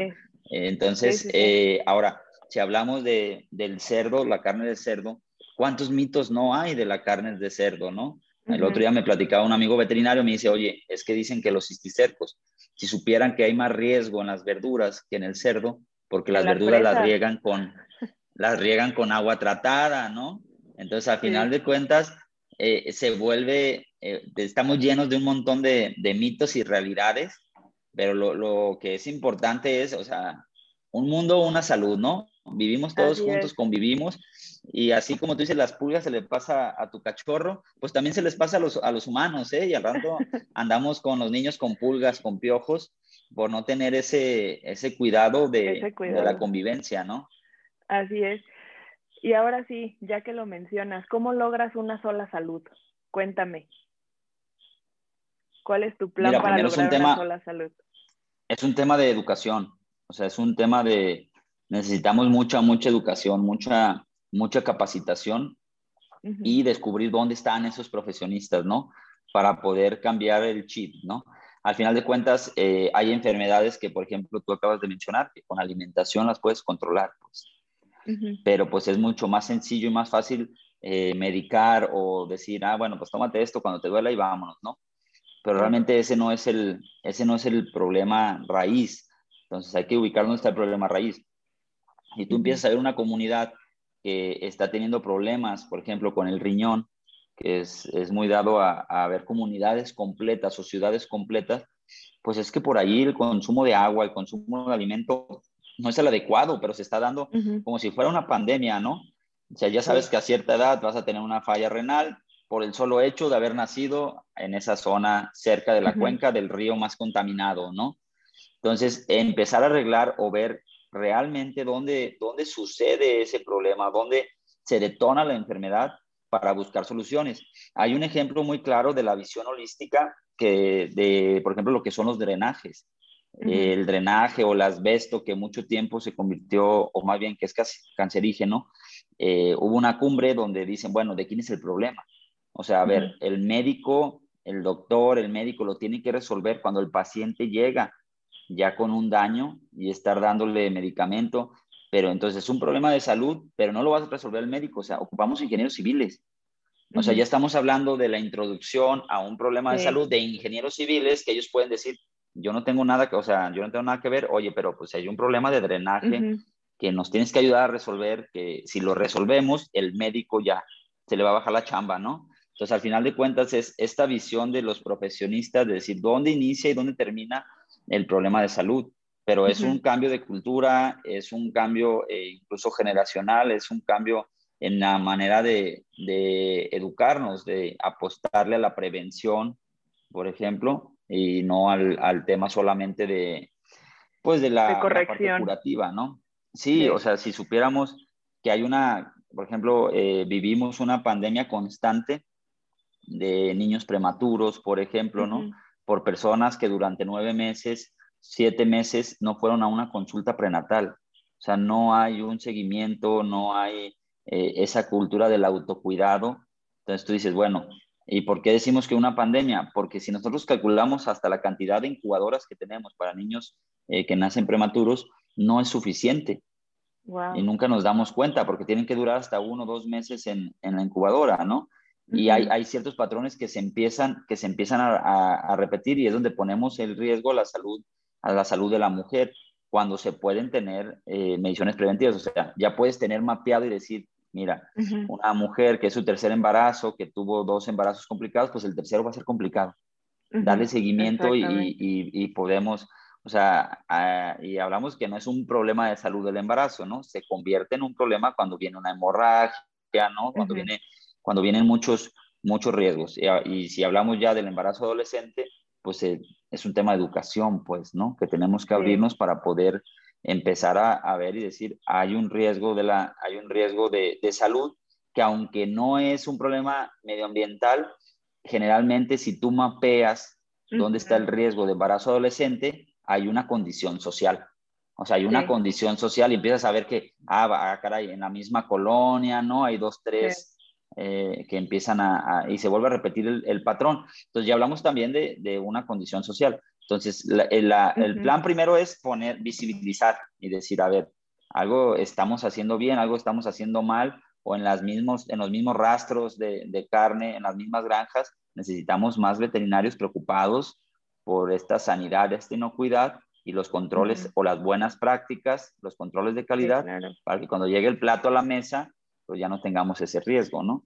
Entonces, eh, ahora, si hablamos de, del cerdo, la carne de cerdo, ¿Cuántos mitos no hay de la carne de cerdo, no? El otro día me platicaba un amigo veterinario, me dice, oye, es que dicen que los cisticercos, si supieran que hay más riesgo en las verduras que en el cerdo, porque las verduras las riegan con, las riegan con agua tratada, ¿no? Entonces, al final de cuentas, eh, se vuelve, eh, estamos llenos de un montón de, mitos y realidades, pero lo, lo, que es importante es, o sea, un mundo, una salud, ¿no? Vivimos todos juntos, convivimos y así como tú dices, las pulgas se le pasa a tu cachorro, pues también se les pasa a los, a los humanos, ¿eh? Y al rato andamos con los niños con pulgas, con piojos, por no tener ese, ese, cuidado, de, la convivencia, ¿no? Así es. Y ahora sí, ya que lo mencionas, ¿cómo logras una sola salud? Cuéntame. ¿Cuál es tu plan para lograr una sola salud? Es un tema de educación, o sea, es un tema de, necesitamos mucha, mucha educación, mucha mucha capacitación y descubrir dónde están esos profesionistas, ¿no? Para poder cambiar el chip, ¿no? Al final de cuentas, eh, hay enfermedades que, por ejemplo, tú acabas de mencionar, que con alimentación las puedes controlar, pues. Pero pues es mucho más sencillo y más fácil eh, medicar o decir, ah, bueno, pues tómate esto cuando te duela y vámonos, ¿no? Pero realmente ese no es el, ese no es el problema raíz. Entonces hay que ubicar dónde está el problema raíz. Y tú empiezas a ver una comunidad que está teniendo problemas, por ejemplo, con el riñón, que es, es muy dado a, a, ver comunidades completas o ciudades completas, pues es que por ahí el consumo de agua, el consumo de alimento no es el adecuado, pero se está dando como si fuera una pandemia, ¿no? O sea, ya sabes que a cierta edad vas a tener una falla renal por el solo hecho de haber nacido en esa zona cerca de la cuenca del río más contaminado, ¿no? Entonces, empezar a arreglar o ver realmente dónde, dónde sucede ese problema, dónde se detona la enfermedad para buscar soluciones. Hay un ejemplo muy claro de la visión holística que de, por ejemplo, lo que son los drenajes. el drenaje o el asbesto que mucho tiempo se convirtió, o más bien que es casi cancerígeno, eh, hubo una cumbre donde dicen, bueno, ¿de quién es el problema? O sea, a ver, el médico, el doctor, el médico lo tiene que resolver cuando el paciente llega ya con un daño y estar dándole medicamento, pero entonces es un problema de salud, pero no lo vas a resolver el médico, o sea, ocupamos ingenieros civiles. O sea, ya estamos hablando de la introducción a un problema de salud de ingenieros civiles que ellos pueden decir, yo no tengo nada que, o sea, yo no tengo nada que ver, oye, pero pues hay un problema de drenaje que nos tienes que ayudar a resolver, que si lo resolvemos, el médico ya se le va a bajar la chamba, ¿no? Entonces, al final de cuentas, es esta visión de los profesionistas de decir dónde inicia y dónde termina el problema de salud. Pero es un cambio de cultura, es un cambio eh, incluso generacional, es un cambio en la manera de, de, educarnos, de apostarle a la prevención, por ejemplo, y no al, al tema solamente de, pues, de la, corrección. curativa, ¿no? Sí, o sea, si supiéramos que hay una, por ejemplo, eh, vivimos una pandemia constante de niños prematuros, por ejemplo, ¿no? Por personas que durante nueve meses, siete meses no fueron a una consulta prenatal. O sea, no hay un seguimiento, no hay eh, esa cultura del autocuidado. Entonces tú dices, bueno, ¿y por qué decimos que una pandemia? Porque si nosotros calculamos hasta la cantidad de incubadoras que tenemos para niños eh, que nacen prematuros, no es suficiente. Y nunca nos damos cuenta porque tienen que durar hasta uno o dos meses en, en la incubadora, ¿no? Y hay, hay, ciertos patrones que se empiezan, que se empiezan a, a, repetir y es donde ponemos el riesgo a la salud, a la salud de la mujer cuando se pueden tener eh, mediciones preventivas. O sea, ya puedes tener mapeado y decir, mira, una mujer que es su tercer embarazo, que tuvo dos embarazos complicados, pues el tercero va a ser complicado. Darle seguimiento y, y, y, podemos, o sea, ah, y hablamos que no es un problema de salud del embarazo, ¿no? Se convierte en un problema cuando viene una hemorragia, ¿no? Cuando viene cuando vienen muchos, muchos riesgos. Y, si hablamos ya del embarazo adolescente, pues eh, es un tema de educación, pues, ¿no? Que tenemos que abrirnos para poder empezar a, ver y decir, hay un riesgo de, la, hay un riesgo de, de salud que aunque no es un problema medioambiental, generalmente si tú mapeas dónde está el riesgo de embarazo adolescente, hay una condición social. O sea, hay una condición social y empiezas a ver que, ah, ah, caray, en la misma colonia, ¿no? Hay dos, tres eh, que empiezan a, y se vuelve a repetir el, patrón. Entonces ya hablamos también de, de una condición social. Entonces el, plan primero es poner, visibilizar y decir, a ver, algo estamos haciendo bien, algo estamos haciendo mal, o en, las mismos, en los mismos rastros de, de carne, en las mismas granjas, necesitamos más veterinarios preocupados por esta sanidad, esta inocuidad y los controles o las buenas prácticas, los controles de calidad, para que cuando llegue el plato a la mesa, pues ya no tengamos ese riesgo, ¿no?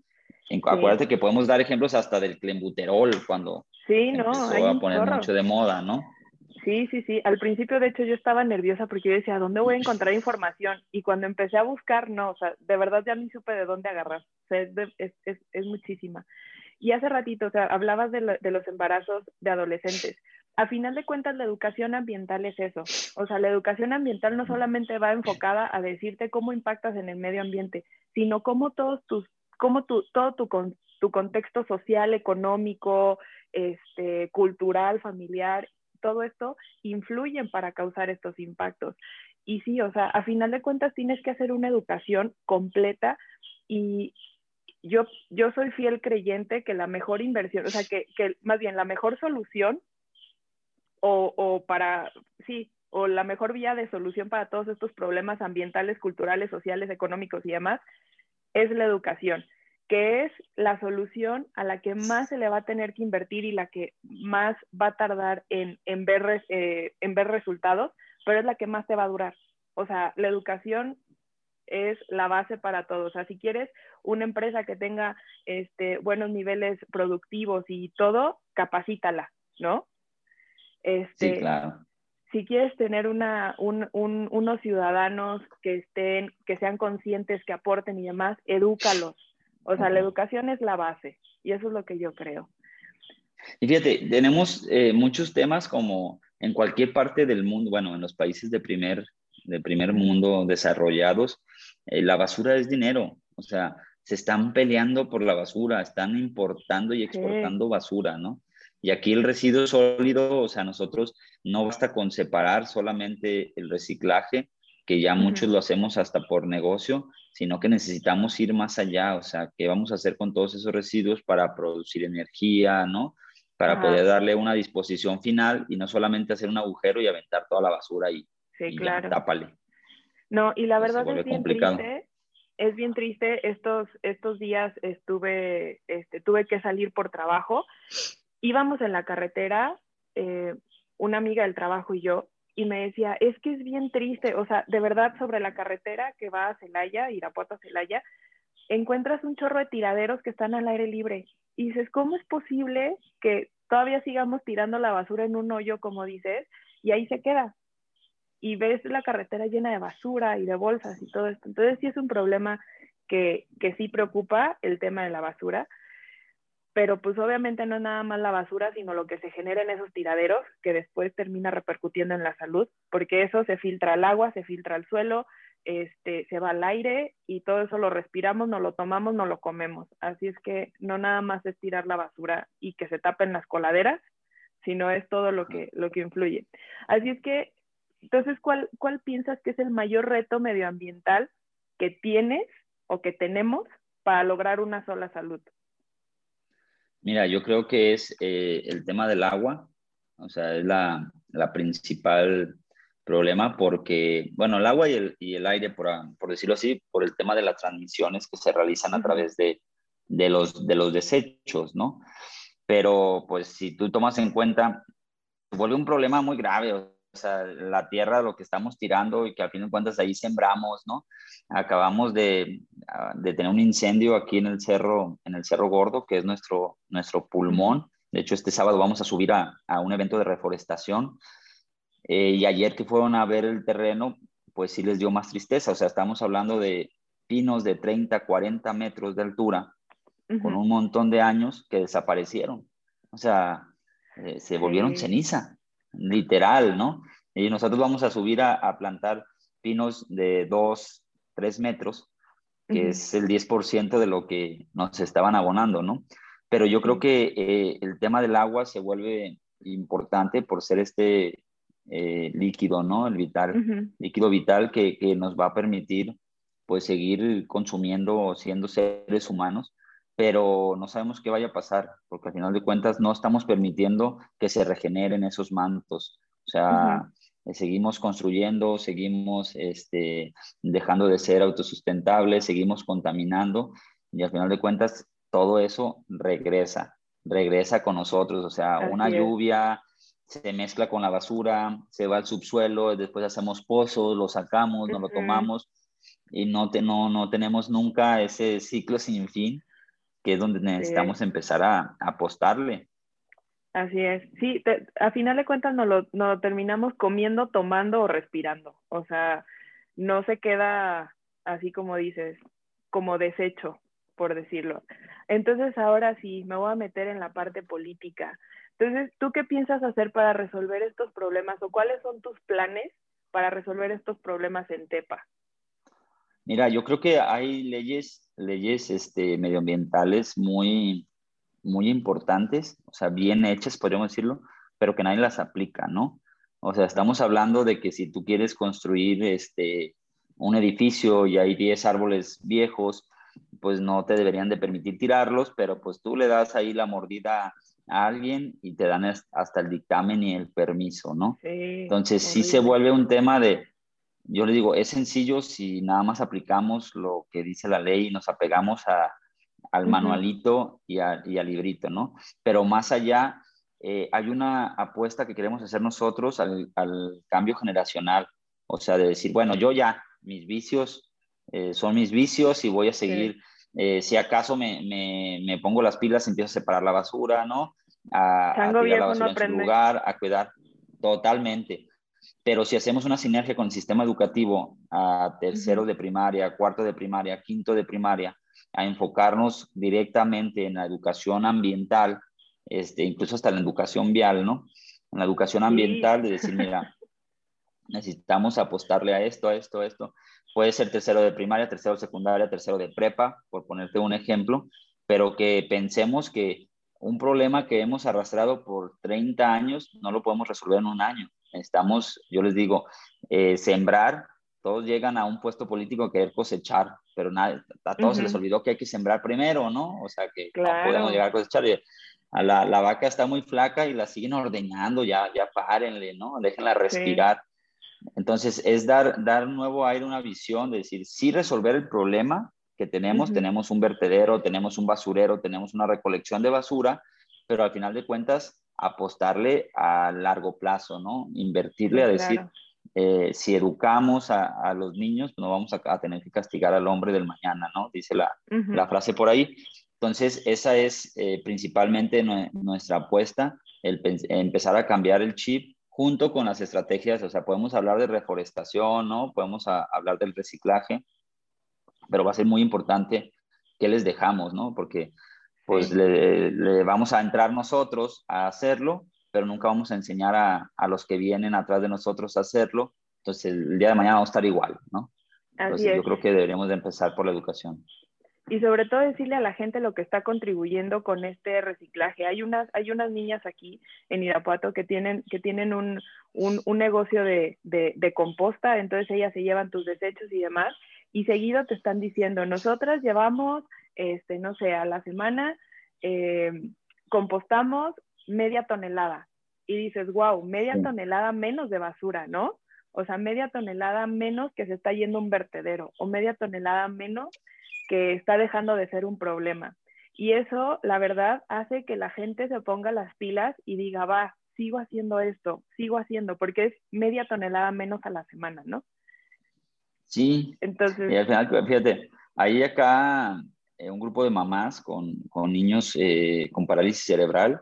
En, Acuérdate que podemos dar ejemplos hasta del clembuterol cuando sí, no, empezó a poner mucho de moda, ¿no? Sí, sí, sí. Al principio, de hecho, yo estaba nerviosa porque yo decía, ¿dónde voy a encontrar información? Y cuando empecé a buscar, no, o sea, de verdad ya ni supe de dónde agarrar. O sea, es, es, es, muchísima. Y hace ratito, o sea, hablabas de, de los embarazos de adolescentes a final de cuentas la educación ambiental es eso. O sea, la educación ambiental no solamente va enfocada a decirte cómo impactas en el medio ambiente, sino cómo todos tus, cómo tu, todo tu, tu contexto social, económico, este, cultural, familiar, todo esto influyen para causar estos impactos. Y sí, o sea, a final de cuentas tienes que hacer una educación completa y yo, yo soy fiel creyente que la mejor inversión, o sea, que, que más bien la mejor solución o, o para, sí, o la mejor vía de solución para todos estos problemas ambientales, culturales, sociales, económicos y demás, es la educación, que es la solución a la que más se le va a tener que invertir y la que más va a tardar en, en, ver, eh, en ver resultados, pero es la que más te va a durar. O sea, la educación es la base para todos. O sea, si quieres una empresa que tenga este, buenos niveles productivos y todo, capacítala, ¿no? Este, sí, claro. Si quieres tener una, un, un, unos ciudadanos que estén, que sean conscientes, que aporten y demás, edúcalos. O sea, la educación es la base y eso es lo que yo creo. Y fíjate, tenemos eh, muchos temas como en cualquier parte del mundo, bueno, en los países de primer, de primer mundo desarrollados, eh, la basura es dinero. O sea, se están peleando por la basura, están importando y exportando basura, ¿no? Y aquí el residuo sólido, o sea, nosotros no basta con separar solamente el reciclaje, que ya muchos lo hacemos hasta por negocio, sino que necesitamos ir más allá, o sea, ¿qué vamos a hacer con todos esos residuos para producir energía, ¿no? Para poder darle una disposición final y no solamente hacer un agujero y aventar toda la basura ahí. Sí, claro. tápale. No, y la verdad es bien triste. Es bien triste. Estos, estos días estuve, este, tuve que salir por trabajo. Íbamos en la carretera, eh, una amiga del trabajo y yo, y me decía, es que es bien triste, o sea, de verdad sobre la carretera que va a Celaya, Irapuato a Celaya, encuentras un chorro de tiraderos que están al aire libre. Y dices, ¿cómo es posible que todavía sigamos tirando la basura en un hoyo, como dices, y ahí se queda? y ves la carretera llena de basura y de bolsas y todo esto. Entonces sí es un problema que, que sí preocupa el tema de la basura, pero pues obviamente no es nada más la basura, sino lo que se genera en esos tiraderos que después termina repercutiendo en la salud, porque eso se filtra al agua, se filtra al suelo, este, se va al aire y todo eso lo respiramos, no lo tomamos, no lo comemos. Así es que no nada más es tirar la basura y que se tapen las coladeras, sino es todo lo que, lo que influye. Así es que entonces, ¿cuál, ¿cuál piensas que es el mayor reto medioambiental que tienes o que tenemos para lograr una sola salud? Mira, yo creo que es eh, el tema del agua, o sea, es la, la, principal problema porque, bueno, el agua y el, y el aire, por, por, decirlo así, por el tema de las transmisiones que se realizan a través de, de, los, de los desechos, ¿no? Pero, pues, si tú tomas en cuenta, vuelve un problema muy grave, sea, la tierra, lo que estamos tirando y que al fin de cuentas ahí sembramos, ¿no? Acabamos de, ah, de, tener un incendio aquí en el cerro, en el Cerro Gordo, que es nuestro, nuestro pulmón. De hecho, este sábado vamos a subir a, a un evento de reforestación. Eh, y ayer que fueron a ver el terreno, pues sí les dio más tristeza. O sea, estamos hablando de pinos de 30, 40 metros de altura, con un montón de años que desaparecieron. O sea, eh, se volvieron ceniza literal, ¿no? Y nosotros vamos a subir a, plantar pinos de 2, 3 metros, que es el 10% de lo que nos estaban abonando, ¿no? Pero yo creo que eh, el tema del agua se vuelve importante por ser este eh, líquido, ¿no? El vital, líquido vital que, que, nos va a permitir pues seguir consumiendo, siendo seres humanos, pero no sabemos qué vaya a pasar, porque al final de cuentas no estamos permitiendo que se regeneren esos mantos. O sea, eh, seguimos construyendo, seguimos este, dejando de ser autosustentables, seguimos contaminando y al final de cuentas todo eso regresa, regresa con nosotros. O sea, una lluvia se mezcla con la basura, se va al subsuelo, después hacemos pozos, lo sacamos, no lo tomamos y no, te, no, no tenemos nunca ese ciclo sin fin que es donde necesitamos empezar a, apostarle. Así es. Sí, a final de cuentas no lo, no terminamos comiendo, tomando o respirando. O sea, no se queda así como dices, como desecho, por decirlo. Entonces ahora sí, me voy a meter en la parte política. Entonces, ¿tú qué piensas hacer para resolver estos problemas o cuáles son tus planes para resolver estos problemas en Tepa? Mira, yo creo que hay leyes, leyes este, medioambientales muy, muy importantes, o sea, bien hechas, podríamos decirlo, pero que nadie las aplica, ¿no? O sea, estamos hablando de que si tú quieres construir este, un edificio y hay 10 árboles viejos, pues no te deberían de permitir tirarlos, pero pues tú le das ahí la mordida a alguien y te dan hasta el dictamen y el permiso, ¿no? Entonces sí se vuelve un tema de, yo le digo, es sencillo si nada más aplicamos lo que dice la ley y nos apegamos a, al manualito y, al librito, ¿no? Pero más allá, eh, hay una apuesta que queremos hacer nosotros al, cambio generacional, o sea, de decir, bueno, yo ya, mis vicios eh, son mis vicios y voy a seguir, eh, si acaso me, me, pongo las pilas, empiezo a separar la basura, ¿no? A, a tirar la basura en su lugar, a cuidar totalmente. Pero si hacemos una sinergia con el sistema educativo a tercero de primaria, cuarto de primaria, quinto de primaria, a enfocarnos directamente en la educación ambiental, este, incluso hasta la educación vial, ¿no? En la educación ambiental, de decir, mira, necesitamos apostarle a esto, a esto, a esto. Puede ser tercero de primaria, tercero de secundaria, tercero de prepa, por ponerte un ejemplo, pero que pensemos que un problema que hemos arrastrado por 30 años, no lo podemos resolver en un año. Estamos, yo les digo, eh, sembrar, todos llegan a un puesto político a querer cosechar, pero nada, a todos se les olvidó que hay que sembrar primero, ¿no? O sea, que no podemos llegar a cosechar. A la, la, vaca está muy flaca y la siguen ordeñando, ya, ya párenle, ¿no? Déjenla respirar. Entonces, es dar, dar nuevo aire, una visión, de decir, sí resolver el problema que tenemos, tenemos un vertedero, tenemos un basurero, tenemos una recolección de basura, pero al final de cuentas, apostarle a largo plazo, ¿no? Invertirle a decir, eh, si educamos a, los niños, no vamos a, tener que castigar al hombre del mañana, ¿no? Dice la, la frase por ahí. Entonces, esa es eh, principalmente nuestra apuesta, el empezar a cambiar el chip junto con las estrategias, o sea, podemos hablar de reforestación, ¿no? Podemos hablar del reciclaje, pero va a ser muy importante qué les dejamos, ¿no? Porque pues le, vamos a entrar nosotros a hacerlo, pero nunca vamos a enseñar a, a, los que vienen atrás de nosotros a hacerlo. Entonces el día de mañana vamos a estar igual, ¿no? Entonces yo creo que deberíamos de empezar por la educación y sobre todo decirle a la gente lo que está contribuyendo con este reciclaje. Hay unas, hay unas niñas aquí en Irapuato que tienen, que tienen un, un, un negocio de, de, de, composta, entonces ellas se llevan tus desechos y demás, y seguido te están diciendo, nosotras llevamos, este, no sé, a la semana eh, compostamos media tonelada. Y dices, wow, media tonelada menos de basura, ¿no? O sea, media tonelada menos que se está yendo un vertedero, o media tonelada menos que está dejando de ser un problema. Y eso, la verdad, hace que la gente se ponga las pilas y diga, va, sigo haciendo esto, sigo haciendo, porque es media tonelada menos a la semana, ¿no? Sí. Entonces. Y al final, fíjate, ahí acá eh, un grupo de mamás con, con niños eh, con parálisis cerebral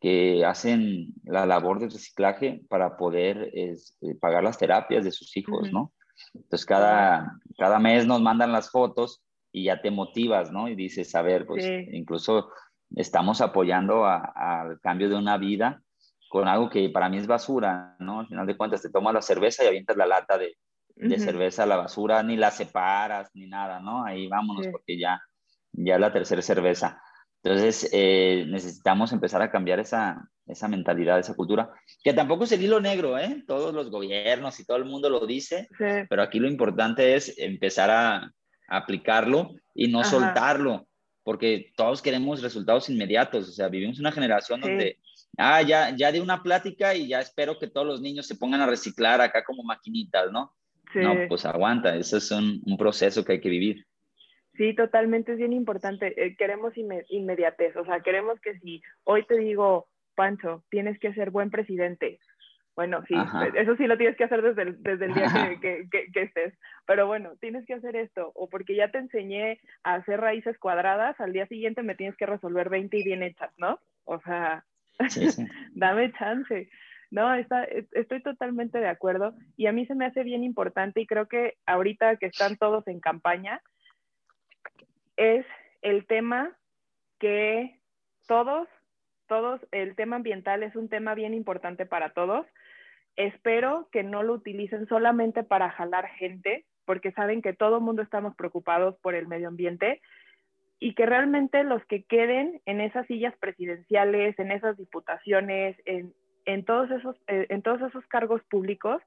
que hacen la labor de reciclaje para poder eh, pagar las terapias de sus hijos, ¿no? Entonces, cada, cada mes nos mandan las fotos y ya te motivas, ¿no? Y dices, a ver, pues incluso estamos apoyando al cambio de una vida con algo que para mí es basura, ¿no? Al final de cuentas te tomas la cerveza y avientas la lata de, cerveza a la basura, ni la separas, ni nada, ¿no? Ahí vámonos porque ya, ya la tercera cerveza. Entonces, eh, necesitamos empezar a cambiar esa, esa mentalidad, esa cultura, que tampoco es el hilo negro, ¿eh? Todos los gobiernos y todo el mundo lo dice, pero aquí lo importante es empezar a, aplicarlo y no soltarlo, porque todos queremos resultados inmediatos, o sea, vivimos una generación donde, ah, ya, ya di una plática y ya espero que todos los niños se pongan a reciclar acá como maquinitas, ¿no? No, pues aguanta, eso es un, proceso que hay que vivir. Sí, totalmente, es bien importante. Eh, queremos inmediatez, o sea, queremos que si hoy te digo, Pancho, tienes que ser buen presidente, bueno, sí, eso sí lo tienes que hacer desde el, desde el día que, que, que, estés. Pero bueno, tienes que hacer esto. O porque ya te enseñé a hacer raíces cuadradas, al día siguiente me tienes que resolver 20 y bien hechas, ¿no? O sea, dame chance. No, está, estoy totalmente de acuerdo. Y a mí se me hace bien importante y creo que ahorita que están todos en campaña, es el tema que todos, todos, el tema ambiental es un tema bien importante para todos. Espero que no lo utilicen solamente para jalar gente, porque saben que todo el mundo estamos preocupados por el medio ambiente y que realmente los que queden en esas sillas presidenciales, en esas diputaciones, en, todos, esos, eh, en todos esos cargos públicos,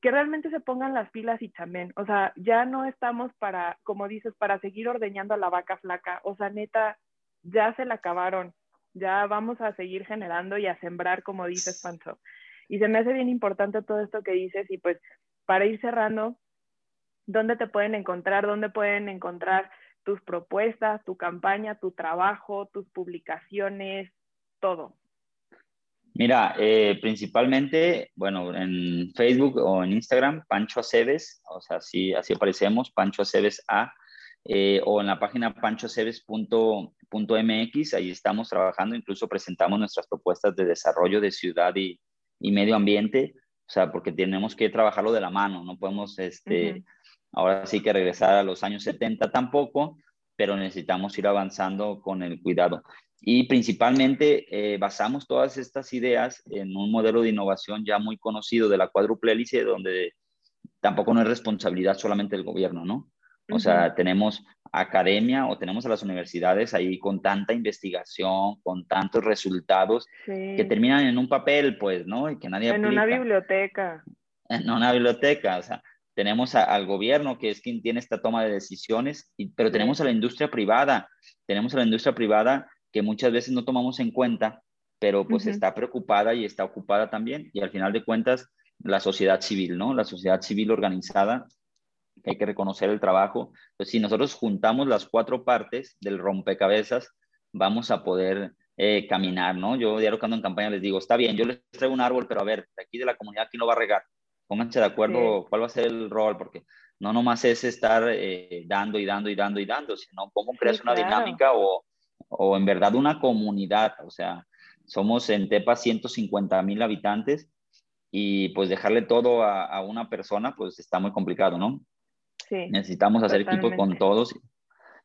que realmente se pongan las pilas y chamen. O sea, ya no estamos para, como dices, para seguir ordeñando a la vaca flaca. O sea, neta, ya se la acabaron. Ya vamos a seguir generando y a sembrar, como dices, Pancho. Y se me hace bien importante todo esto que dices y pues para ir cerrando, ¿dónde te pueden encontrar? ¿Dónde pueden encontrar tus propuestas, tu campaña, tu trabajo, tus publicaciones, todo? Mira, eh, principalmente, bueno, en Facebook o en Instagram, Pancho Aceves, o sea, así, así aparecemos, Pancho Aceves A, eh, o en la página panchoaceves.mx, ahí estamos trabajando, incluso presentamos nuestras propuestas de desarrollo de ciudad y, y medio ambiente, o sea, porque tenemos que trabajarlo de la mano, no podemos, este, ahora sí que regresar a los años 70 tampoco, pero necesitamos ir avanzando con el cuidado. Y principalmente eh, basamos todas estas ideas en un modelo de innovación ya muy conocido de la cuádruple hélice, donde tampoco no es responsabilidad solamente del gobierno, ¿no? O sea, tenemos academia o tenemos a las universidades ahí con tanta investigación, con tantos resultados que terminan en un papel, pues, ¿no? Y que nadie En una biblioteca. En una biblioteca, o sea, tenemos al gobierno que es quien tiene esta toma de decisiones, pero tenemos a la industria privada, tenemos a la industria privada que muchas veces no tomamos en cuenta, pero pues está preocupada y está ocupada también, y al final de cuentas, la sociedad civil, ¿no? La sociedad civil organizada hay que reconocer el trabajo. Pues si nosotros juntamos las cuatro partes del rompecabezas, vamos a poder eh, caminar, ¿no? Yo diario cuando en campaña les digo, está bien, yo les traigo un árbol, pero a ver, de aquí de la comunidad, ¿quién lo va a regar? Pónganse de acuerdo cuál va a ser el rol, porque no nomás es estar eh, dando y dando y dando y dando, sino cómo creas una dinámica o, o en verdad una comunidad. O sea, somos en Tepa 150 mil habitantes y pues dejarle todo a, a, una persona, pues está muy complicado, ¿no? Necesitamos hacer equipo con todos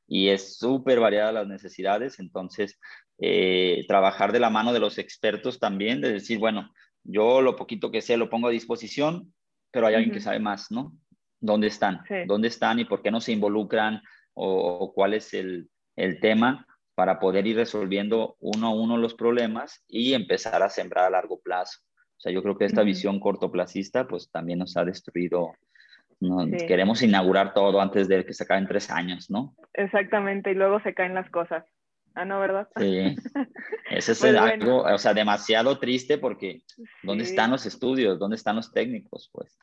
y es súper variada las necesidades, entonces eh, trabajar de la mano de los expertos también, de decir, bueno, yo lo poquito que sé lo pongo a disposición, pero hay alguien que sabe más, ¿no? ¿Dónde están? ¿Dónde están y por qué no se involucran o, cuál es el, el, tema para poder ir resolviendo uno a uno los problemas y empezar a sembrar a largo plazo? O sea, yo creo que esta visión cortoplacista pues también nos ha destruido Queremos inaugurar todo antes de que se acaben tres años, ¿no? Exactamente, y luego se caen las cosas. Ah, no, ¿verdad? Sí. Eso es pues algo, o sea, demasiado triste porque ¿dónde están los estudios? ¿Dónde están los técnicos? Pues.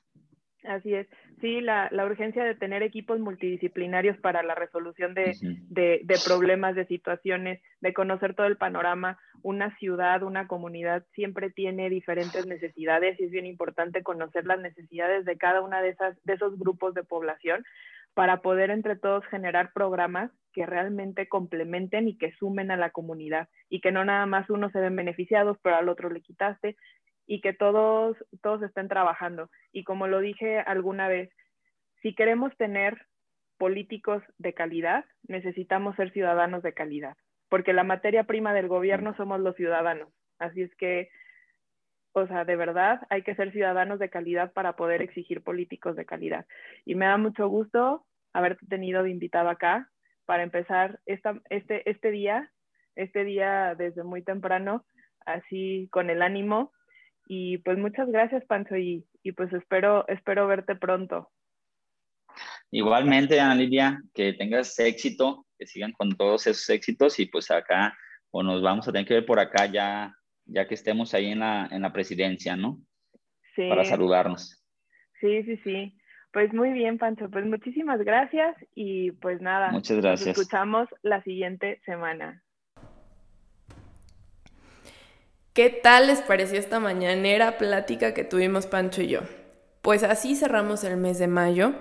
Así es. Sí, la, la, urgencia de tener equipos multidisciplinarios para la resolución de, de, de, problemas, de situaciones, de conocer todo el panorama. Una ciudad, una comunidad siempre tiene diferentes necesidades y es bien importante conocer las necesidades de cada una de, esas, de esos grupos de población para poder entre todos generar programas que realmente complementen y que sumen a la comunidad y que no nada más unos se ven beneficiados, pero al otro le quitaste, y que todos, todos estén trabajando. Y como lo dije alguna vez, si queremos tener políticos de calidad, necesitamos ser ciudadanos de calidad, porque la materia prima del gobierno somos los ciudadanos. Así es que, o sea, de verdad hay que ser ciudadanos de calidad para poder exigir políticos de calidad. Y me da mucho gusto haberte tenido de invitado acá para empezar esta, este, este día, este día desde muy temprano, así con el ánimo y pues muchas gracias, Pancho, y, y pues espero, espero verte pronto. Igualmente, Ana Lidia, que tengas éxito, que sigan con todos esos éxitos y pues acá, o nos vamos a tener que ver por acá ya, ya que estemos ahí en la, en la presidencia, ¿no? Sí. Para saludarnos. Sí, sí, sí. Pues muy bien, Pancho. Pues muchísimas gracias y pues nada. Muchas gracias. Nos escuchamos la siguiente semana. ¿Qué tal les pareció esta mañanera plática que tuvimos Pancho y yo? Pues así cerramos el mes de mayo,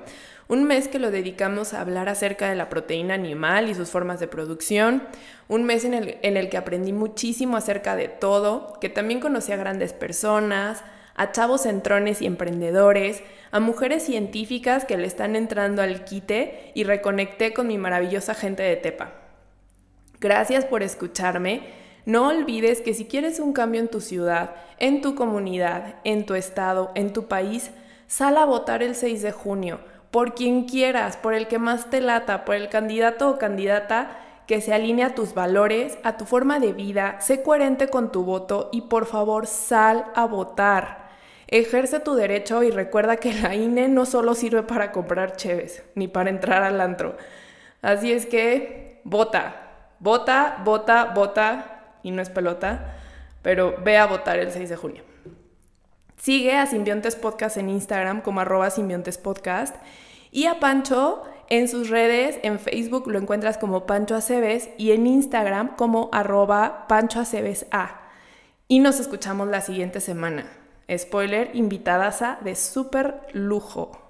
un mes que lo dedicamos a hablar acerca de la proteína animal y sus formas de producción, un mes en el, en el que aprendí muchísimo acerca de todo, que también conocí a grandes personas, a chavos centrones y emprendedores, a mujeres científicas que le están entrando al quite y reconecté con mi maravillosa gente de Tepa. Gracias por escucharme no olvides que si quieres un cambio en tu ciudad, en tu comunidad, en tu estado, en tu país, sal a votar el 6 de junio, por quien quieras, por el que más te lata, por el candidato o candidata que se alinee a tus valores, a tu forma de vida, sé coherente con tu voto y por favor sal a votar. Ejerce tu derecho y recuerda que la INE no solo sirve para comprar cheves, ni para entrar al antro. Así es que vota, vota, vota, vota y no es pelota, pero ve a votar el 6 de junio. Sigue a Simbiontes Podcast en Instagram como arroba Simbiontes Podcast y a Pancho en sus redes, en Facebook lo encuentras como Pancho Aceves y en Instagram como arroba Pancho Aceves A. Y nos escuchamos la siguiente semana. Spoiler, invitadaza de súper lujo.